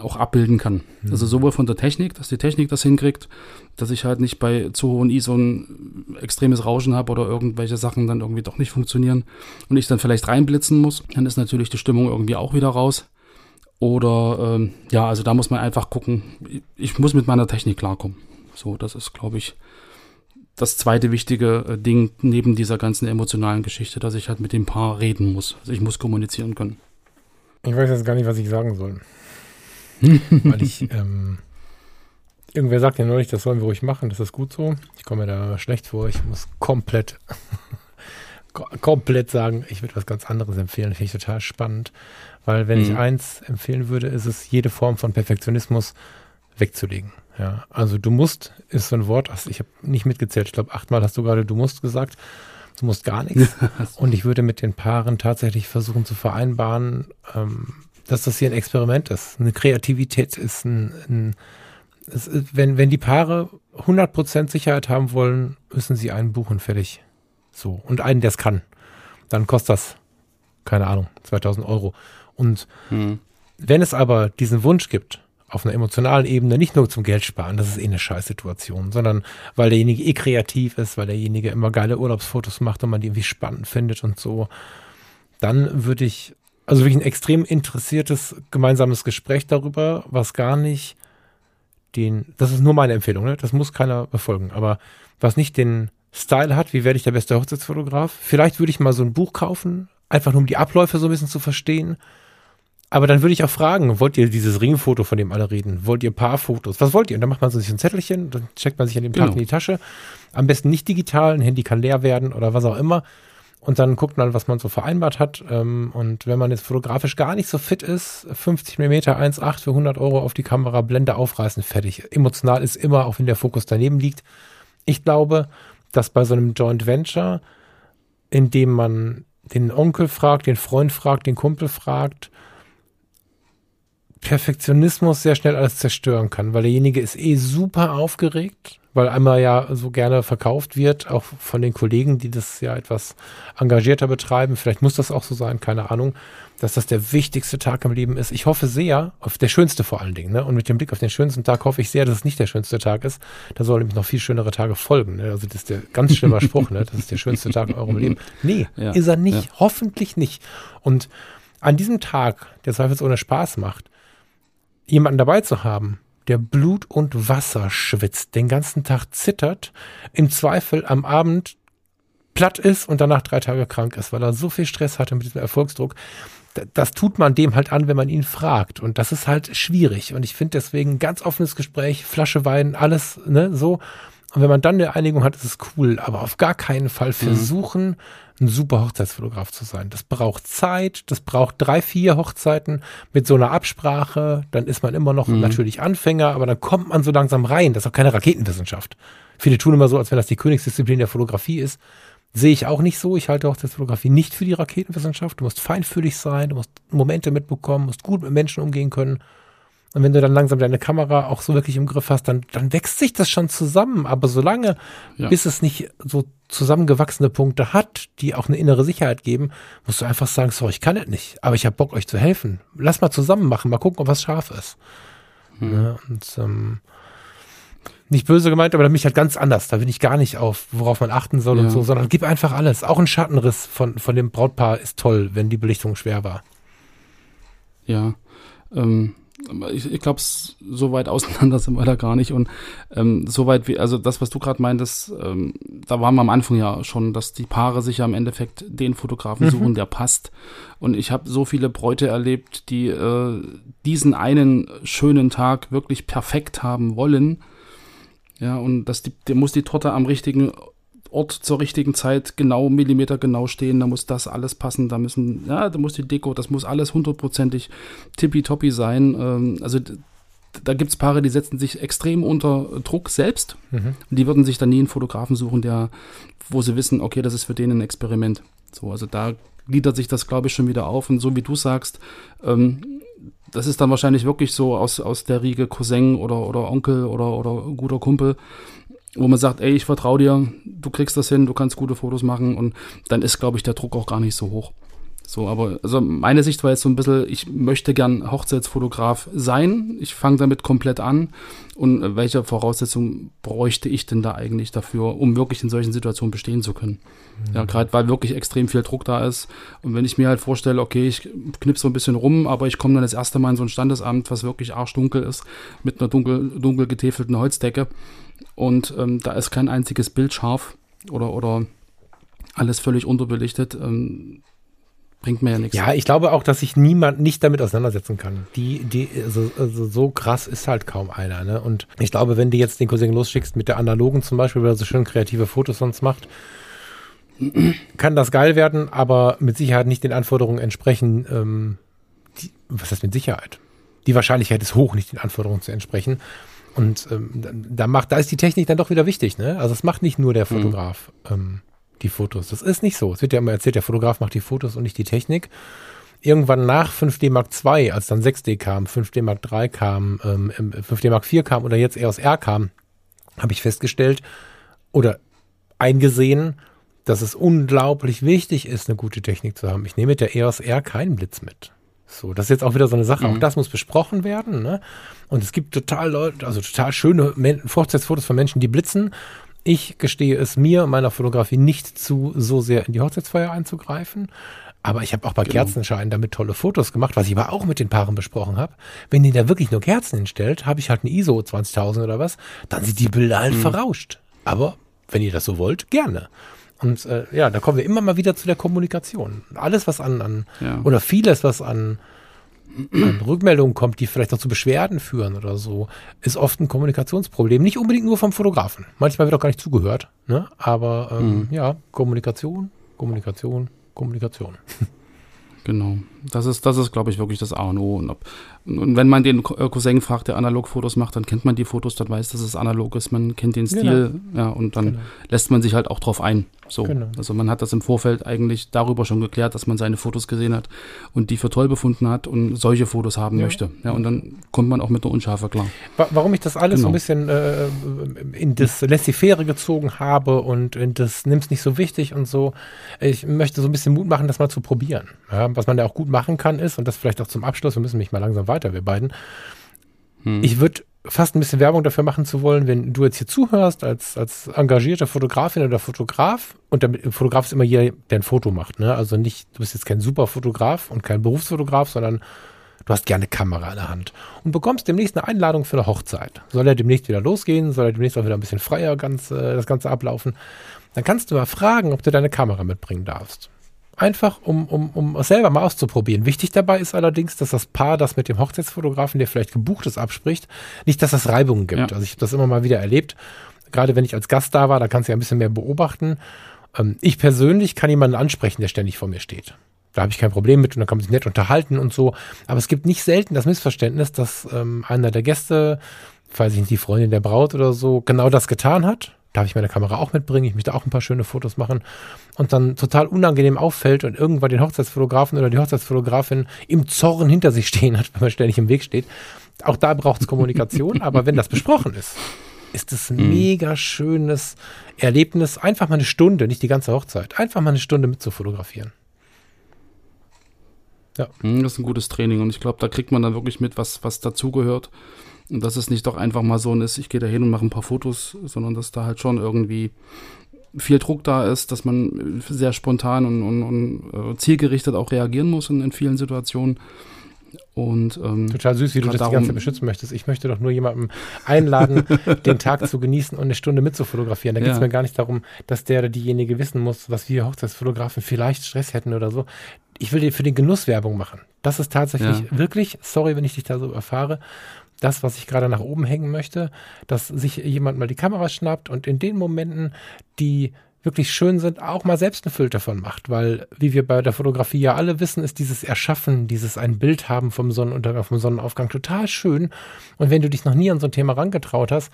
auch abbilden kann. Also sowohl von der Technik, dass die Technik das hinkriegt, dass ich halt nicht bei zu hohen ISO ein extremes Rauschen habe oder irgendwelche Sachen dann irgendwie doch nicht funktionieren und ich dann vielleicht reinblitzen muss. Dann ist natürlich die Stimmung irgendwie auch wieder raus. Oder ähm, ja, also da muss man einfach gucken. Ich- Ich muss mit meiner Technik klarkommen. So, das ist, glaube ich, das zweite wichtige äh, Ding neben dieser ganzen emotionalen Geschichte, dass ich halt mit dem Paar reden muss. Also ich muss kommunizieren können. Ich weiß jetzt gar nicht, was ich sagen soll. <laughs> Weil ich, ähm, irgendwer sagt ja neulich, das sollen wir ruhig machen, das ist gut so. Ich komme mir da schlecht vor, ich muss komplett, <laughs> ko- komplett sagen, ich würde was ganz anderes empfehlen. Finde ich total spannend. Weil wenn ich Mhm. eins empfehlen würde, ist es, jede Form von Perfektionismus wegzulegen. Ja, also du musst ist so ein Wort, also ich habe nicht mitgezählt, ich glaube achtmal hast du gerade du musst gesagt. Du musst gar nichts. <laughs> Und ich würde mit den Paaren tatsächlich versuchen zu vereinbaren, ähm, dass das hier ein Experiment ist. Eine Kreativität ist ein, ein ist, wenn, wenn die Paare 100% Sicherheit haben wollen, müssen sie einen buchen, fertig. So. Und einen, der es kann. Dann kostet das, keine Ahnung, 2000 Euro. Und Hm. wenn es aber diesen Wunsch gibt, auf einer emotionalen Ebene, nicht nur zum Geld sparen, das ist eh eine Scheißsituation, sondern weil derjenige eh kreativ ist, weil derjenige immer geile Urlaubsfotos macht und man die irgendwie spannend findet und so, dann würde ich, also wirklich ein extrem interessiertes gemeinsames Gespräch darüber, was gar nicht den, das ist nur meine Empfehlung, ne? das muss keiner befolgen, aber was nicht den Style hat, wie werde ich der beste Hochzeitsfotograf? Vielleicht würde ich mal so ein Buch kaufen, einfach nur um die Abläufe so ein bisschen zu verstehen. Aber dann würde ich auch fragen, wollt ihr dieses Ringfoto, von dem alle reden? Wollt ihr Paarfotos? Was wollt ihr? Und dann macht man so sich ein Zettelchen, dann checkt man sich an dem Tag Genau. in die Tasche. Am besten nicht digital, ein Handy kann leer werden oder was auch immer. Und dann guckt man, was man so vereinbart hat. Ähm, Und wenn man jetzt fotografisch gar nicht so fit ist, 50 mm 1,8 für 100 Euro auf die Kamera, Blende aufreißen, fertig. Emotional ist immer, auch wenn der Fokus daneben liegt. Ich glaube, dass bei so einem Joint Venture, in dem man den Onkel fragt, den Freund fragt, den Kumpel fragt, Perfektionismus sehr schnell alles zerstören kann, weil derjenige ist eh super aufgeregt, weil einmal ja so gerne verkauft wird, auch von den Kollegen, die das ja etwas engagierter betreiben. Vielleicht muss das auch so sein, keine Ahnung, dass das der wichtigste Tag im Leben ist. Ich hoffe sehr, auf der schönste vor allen Dingen, ne? Und mit dem Blick auf den schönsten Tag hoffe ich sehr, dass es nicht der schönste Tag ist. Da sollen nämlich noch viel schönere Tage folgen. Ne? Also das ist der ganz schlimmer <laughs> Spruch, ne? Das ist der schönste Tag in eurem Leben. Nee, Ja, ist er nicht. ja. Hoffentlich nicht. Und an diesem Tag, der zweifelsohne Spaß macht, jemanden dabei zu haben, der Blut und Wasser schwitzt, den ganzen Tag zittert, im Zweifel am Abend platt ist und danach drei Tage krank ist, weil er so viel Stress hatte mit diesem Erfolgsdruck. Das tut man dem halt an, wenn man ihn fragt. Und das ist halt schwierig. Und ich finde deswegen ganz offenes Gespräch, Flasche Wein, alles, ne, so. Und wenn man dann eine Einigung hat, ist es cool. Aber auf gar keinen Fall versuchen, ein super Hochzeitsfotograf zu sein. Das braucht Zeit, das braucht drei, vier Hochzeiten mit so einer Absprache. Dann ist man immer noch natürlich Anfänger, aber dann kommt man so langsam rein. Das ist auch keine Raketenwissenschaft. Viele tun immer so, als wenn das die Königsdisziplin der Fotografie ist. Sehe ich auch nicht so. Ich halte Hochzeitsfotografie nicht für die Raketenwissenschaft. Du musst feinfühlig sein, du musst Momente mitbekommen, musst gut mit Menschen umgehen können. Und wenn du dann langsam deine Kamera auch so wirklich im Griff hast, dann, dann wächst sich das schon zusammen. Aber solange, Ja. bis es nicht so zusammengewachsene Punkte hat, die auch eine innere Sicherheit geben, musst du einfach sagen, sorry, ich kann das nicht, aber ich habe Bock, euch zu helfen. Lass mal zusammen machen, mal gucken, ob was scharf ist. Ja, und ähm, nicht böse gemeint, aber da bin ich halt ganz anders. Da bin ich gar nicht auf, worauf man achten soll und Ja. so, sondern gib einfach alles. Auch ein Schattenriss von, von dem Brautpaar ist toll, wenn die Belichtung schwer war. Ja, ähm, ich, ich glaube, so weit auseinander <laughs> sind wir da gar nicht. Und ähm, so weit wie, also das, was du gerade meintest, ähm, da waren wir am Anfang ja schon, dass die Paare sich ja im Endeffekt den Fotografen suchen, der passt. Und ich habe so viele Bräute erlebt, die äh, diesen einen schönen Tag wirklich perfekt haben wollen. Ja, und dass die, der muss die Torte am richtigen Ort zur richtigen Zeit genau Millimeter genau stehen, da muss das alles passen, da müssen, ja, da muss die Deko, das muss alles hundertprozentig tippitoppi sein. Ähm, also da gibt es Paare, die setzen sich extrem unter Druck selbst. Mhm. Die würden sich dann nie einen Fotografen suchen, der, wo sie wissen, okay, das ist für den ein Experiment. So, also da gliedert sich das, glaube ich, schon wieder auf. Und so wie du sagst, ähm, das ist dann wahrscheinlich wirklich so aus, aus der Riege Cousin oder, oder Onkel oder, oder guter Kumpel, wo man sagt, ey, ich vertraue dir, du kriegst das hin, du kannst gute Fotos machen und dann ist, glaube ich, der Druck auch gar nicht so hoch. So, aber also meine Sicht war jetzt so ein bisschen, ich möchte gern Hochzeitsfotograf sein. Ich fange damit komplett an. Und welche Voraussetzungen bräuchte ich denn da eigentlich dafür, um wirklich in solchen Situationen bestehen zu können? Ja, gerade weil wirklich extrem viel Druck da ist. Und wenn ich mir halt vorstelle, okay, ich knipse so ein bisschen rum, aber ich komme dann das erste Mal in so ein Standesamt, was wirklich arschdunkel ist, mit einer dunkel, dunkel getäfelten Holzdecke. Und ähm, da ist kein einziges Bild scharf oder, oder alles völlig unterbelichtet. Ähm, bringt mir ja nichts. Ja, ich glaube auch, dass sich niemand nicht damit auseinandersetzen kann. Die, die, also, also so krass ist halt kaum einer, ne? Und ich glaube, wenn du jetzt den Cousin losschickst mit der analogen zum Beispiel, weil er so schön kreative Fotos sonst macht, kann das geil werden, aber mit Sicherheit nicht den Anforderungen entsprechen. Ähm, die, was heißt mit Sicherheit? Die Wahrscheinlichkeit ist hoch, nicht den Anforderungen zu entsprechen. Und ähm, da- macht, da ist die Technik dann doch wieder wichtig, ne? Also es macht nicht nur der Fotograf ähm, die Fotos. Das ist nicht so. Es wird ja immer erzählt, der Fotograf macht die Fotos und nicht die Technik. irgendwann nach 5D Mark II, als dann 6D kam, 5D Mark III kam, ähm, 5D Mark IV kam oder jetzt EOS R kam, habe ich festgestellt oder eingesehen, dass es unglaublich wichtig ist, eine gute Technik zu haben. Ich nehme mit der EOS R keinen Blitz mit. So, das ist jetzt auch wieder so eine Sache. Mhm. Auch das muss besprochen werden. Ne? Und es gibt total Leute, also total schöne Men Hochzeitsfotos von Menschen, die blitzen. Ich gestehe es mir und meiner Fotografie nicht zu, so sehr in die Hochzeitsfeier einzugreifen. Aber ich habe auch bei Genau. Kerzenscheinen damit tolle Fotos gemacht, was ich aber auch mit den Paaren besprochen habe. Wenn ihr da wirklich nur Kerzen hinstellt, habe ich halt eine ISO 20.000 oder was, dann sind die Bilder halt Mhm. verrauscht. Aber wenn ihr das so wollt, gerne. Und äh, ja, da kommen wir immer mal wieder zu der Kommunikation. Alles, was an, an Ja. oder vieles, was an, an Rückmeldungen kommt, die vielleicht auch zu Beschwerden führen oder so, ist oft ein Kommunikationsproblem. Nicht unbedingt nur vom Fotografen. Manchmal wird auch gar nicht zugehört. Ne? Aber ähm, ja, Kommunikation, Kommunikation, Kommunikation. Genau. Das ist, das ist, glaube ich, wirklich das A und O. Und, ob, und wenn man den äh, Cousin fragt, der Analogfotos macht, dann kennt man die Fotos, dann weiß, dass es analog ist, man kennt den Stil, ja, und dann Genau. lässt man sich halt auch drauf ein. So. Genau. Also man hat das im Vorfeld eigentlich darüber schon geklärt, dass man seine Fotos gesehen hat und die für toll befunden hat und solche Fotos haben Ja. möchte. Ja, und dann kommt man auch mit einer Unschärfe klar. Wa- Warum ich das alles so ein Genau. bisschen äh, in das Laissez-faire gezogen habe und in das nimm's nicht so wichtig und so. Ich möchte so ein bisschen Mut machen, das mal zu probieren. Ja, was man da auch gut machen kann ist, und das vielleicht auch zum Abschluss, wir müssen mich mal langsam weiter, wir beiden. Hm. Ich würde fast ein bisschen Werbung dafür machen zu wollen, wenn du jetzt hier zuhörst als, als engagierte Fotografin oder Fotograf und der Fotograf ist immer jeder, der ein Foto macht. Ne? Also nicht, du bist jetzt kein Superfotograf und kein Berufsfotograf, sondern du hast gerne Kamera in der Hand und bekommst demnächst eine Einladung für eine Hochzeit. Soll er demnächst wieder losgehen, soll er demnächst auch wieder ein bisschen freier ganz, äh, das Ganze ablaufen, dann kannst du mal fragen, ob du deine Kamera mitbringen darfst. Einfach, um, um, um es selber mal auszuprobieren. Wichtig dabei ist allerdings, dass das Paar, das mit dem Hochzeitsfotografen, der vielleicht gebucht ist, abspricht, nicht, dass es Reibungen gibt. Ja. Also ich habe das immer mal wieder erlebt. Gerade wenn ich als Gast da war, da kannst du ja ein bisschen mehr beobachten. Ähm, ich persönlich kann jemanden ansprechen, der ständig vor mir steht. Da habe ich kein Problem mit und dann kann man sich nett unterhalten und so. Aber es gibt nicht selten das Missverständnis, dass ähm, einer der Gäste, weiß ich nicht, die Freundin der Braut oder so, genau das getan hat. Darf ich meine Kamera auch mitbringen? Ich möchte auch ein paar schöne Fotos machen. Und dann total unangenehm auffällt und irgendwann den Hochzeitsfotografen oder die Hochzeitsfotografin im Zorn hinter sich stehen hat, <laughs> wenn man ständig im Weg steht. Auch da braucht es Kommunikation, <laughs> aber wenn das besprochen ist, ist es ein mega schönes Erlebnis, einfach mal eine Stunde, nicht die ganze Hochzeit, einfach mal eine Stunde mit zu fotografieren. Hm, Das ist ein gutes Training und ich glaube, da kriegt man dann wirklich mit, was, was dazugehört. Und dass es nicht doch einfach mal so ein ist, ich gehe da hin und mache ein paar Fotos, sondern dass da halt schon irgendwie viel Druck da ist, dass man sehr spontan und, und, und äh, zielgerichtet auch reagieren muss in, in vielen Situationen. Und ähm, Total süß, wie du das die ganze beschützen möchtest. Ich möchte doch nur jemanden einladen, <laughs> den Tag zu genießen und eine Stunde mitzufotografieren. Da geht es mir gar nicht darum, dass der oder diejenige wissen muss, was wir Hochzeitsfotografen vielleicht Stress hätten oder so. Ich will dir für den Genuss Werbung machen. Das ist tatsächlich Ja. wirklich, sorry, wenn ich dich da so erfahre, das, was ich gerade nach oben hängen möchte, dass sich jemand mal die Kamera schnappt und in den Momenten, die wirklich schön sind, auch mal selbst ein Bild davon macht. Weil, wie wir bei der Fotografie ja alle wissen, ist dieses Erschaffen, dieses ein Bild haben vom Sonnenuntergang, vom Sonnenaufgang total schön. Und wenn du dich noch nie an so ein Thema rangetraut hast,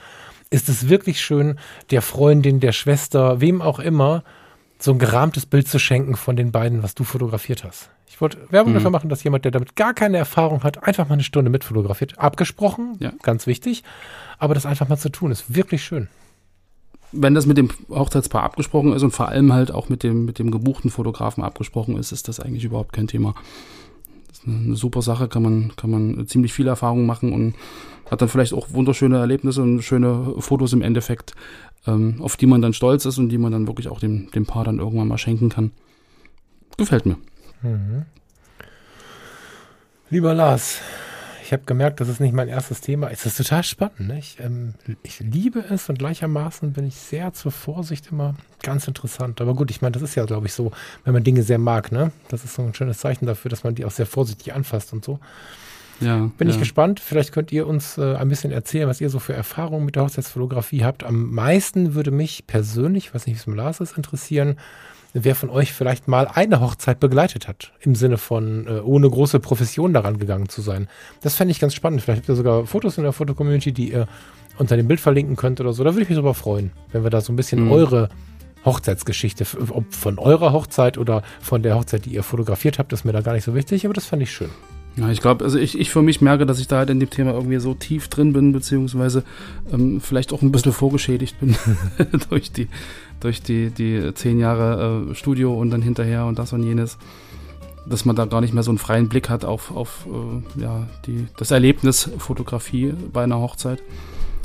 ist es wirklich schön, der Freundin, der Schwester, wem auch immer, so ein gerahmtes Bild zu schenken von den beiden, was du fotografiert hast. Ich wollte Werbung Mhm. dafür machen, dass jemand, der damit gar keine Erfahrung hat, einfach mal eine Stunde mitfotografiert. Abgesprochen, Ja. ganz wichtig. Aber das einfach mal zu tun, ist wirklich schön. wenn das mit dem Hochzeitspaar abgesprochen ist und vor allem halt auch mit dem, mit dem gebuchten Fotografen abgesprochen ist, ist das eigentlich überhaupt kein Thema. Das ist eine, super Sache, kann man, kann man ziemlich viel Erfahrung machen und hat dann vielleicht auch wunderschöne Erlebnisse und schöne Fotos im Endeffekt, ähm, auf die man dann stolz ist und die man dann wirklich auch dem, dem Paar dann irgendwann mal schenken kann. Gefällt mir. Lieber Lars, ich habe gemerkt, das ist nicht mein erstes Thema. Es ist total spannend. Ne? Ich, ähm, ich liebe es und gleichermaßen bin ich sehr zur Vorsicht immer ganz interessant. Aber gut, ich meine, das ist ja, glaube ich, so, wenn man Dinge sehr mag. Ne? Das ist so ein schönes Zeichen dafür, dass man die auch sehr vorsichtig anfasst und so. Ja, Bin ja. ich gespannt. Vielleicht könnt ihr uns äh, ein bisschen erzählen, was ihr so für Erfahrungen mit der Hochzeitsfotografie habt. Am meisten würde mich persönlich, ich weiß nicht, wie es mit Lars ist, interessieren, wer von euch vielleicht mal eine Hochzeit begleitet hat. Im Sinne von, äh, ohne große Profession daran gegangen zu sein. Das fände ich ganz spannend. Vielleicht habt ihr sogar Fotos in der Fotocommunity, die ihr unter dem Bild verlinken könnt oder so. Da würde ich mich drüber freuen, wenn wir da so ein bisschen Mhm. eure Hochzeitsgeschichte. Ob von eurer Hochzeit oder von der Hochzeit, die ihr fotografiert habt, ist mir da gar nicht so wichtig, aber das fand ich schön. Ja, ich glaube, also ich, ich für mich merke, dass ich da halt in dem Thema irgendwie so tief drin bin, beziehungsweise ähm, vielleicht auch ein bisschen vorgeschädigt bin <laughs> durch die, durch die, die zehn Jahre äh, Studio und dann hinterher und das und jenes, dass man da gar nicht mehr so einen freien Blick hat auf, auf äh, ja, die, das Erlebnis Fotografie bei einer Hochzeit,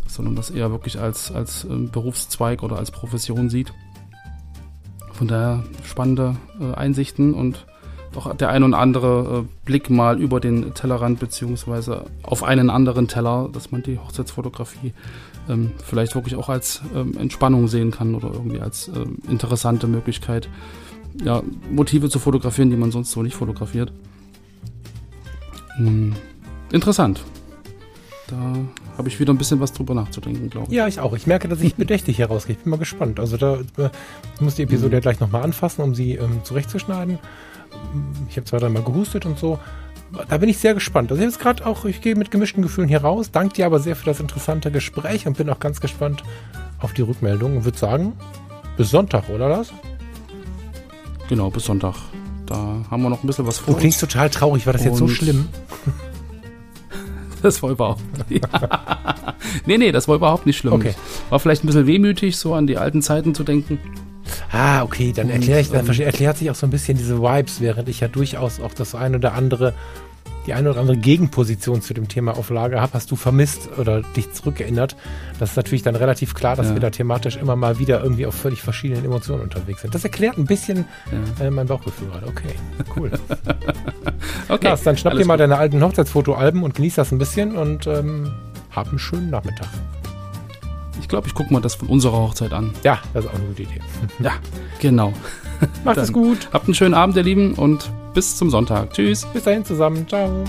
sondern das eher wirklich als, als ähm, Berufszweig oder als Profession sieht. Von daher spannende äh, Einsichten und doch der ein und andere äh, Blick mal über den Tellerrand beziehungsweise auf einen anderen Teller, dass man die Hochzeitsfotografie ähm, vielleicht wirklich auch als ähm, Entspannung sehen kann oder irgendwie als ähm, interessante Möglichkeit, ja, Motive zu fotografieren, die man sonst so nicht fotografiert. Hm, interessant. Da habe ich wieder ein bisschen was drüber nachzudenken, glaube ich. Ja, ich auch. Ich merke, dass ich <laughs> bedächtig herausgehe. Ich bin mal gespannt. Also da äh, muss die Episode ja gleich nochmal anfassen, um sie ähm, zurechtzuschneiden. Ich habe zwei, dreimal gehustet und so. Da bin ich sehr gespannt. Also ich habe jetzt gerade auch, ich gehe mit gemischten Gefühlen hier raus. Danke dir aber sehr für das interessante Gespräch und bin auch ganz gespannt auf die Rückmeldung und würde sagen, bis Sonntag, oder das? Genau, bis Sonntag. Da haben wir noch ein bisschen was Du vor. klingst total traurig. War das jetzt so Und- schlimm? <laughs> <laughs> Das war überhaupt nicht. <laughs> nee, nee, das war überhaupt nicht schlimm. Okay. War vielleicht ein bisschen wehmütig, so an die alten Zeiten zu denken. Ah, okay, dann erkläre ich, dann ähm, erklärt sich auch so ein bisschen diese Vibes, während ich ja durchaus auch das eine oder andere, die eine oder andere Gegenposition zu dem Thema auf Lager habe, hast du vermisst oder dich zurückgeändert. Das ist natürlich dann relativ klar, dass Ja. wir da thematisch immer mal wieder irgendwie auf völlig verschiedenen Emotionen unterwegs sind. Das erklärt ein bisschen Ja. äh, mein Bauchgefühl gerade. Okay, cool. <laughs> Okay. Lars, dann schnapp alles dir mal gut. deine alten Hochzeitsfotoalben und genieß das ein bisschen und ähm, hab einen schönen Nachmittag. Ich glaube, ich gucke mal das von unserer Hochzeit an. Ja, das ist auch eine gute Idee. Ja, genau. Macht es gut. Habt einen schönen Abend, ihr Lieben, und bis zum Sonntag. Tschüss. Bis dahin zusammen. Ciao.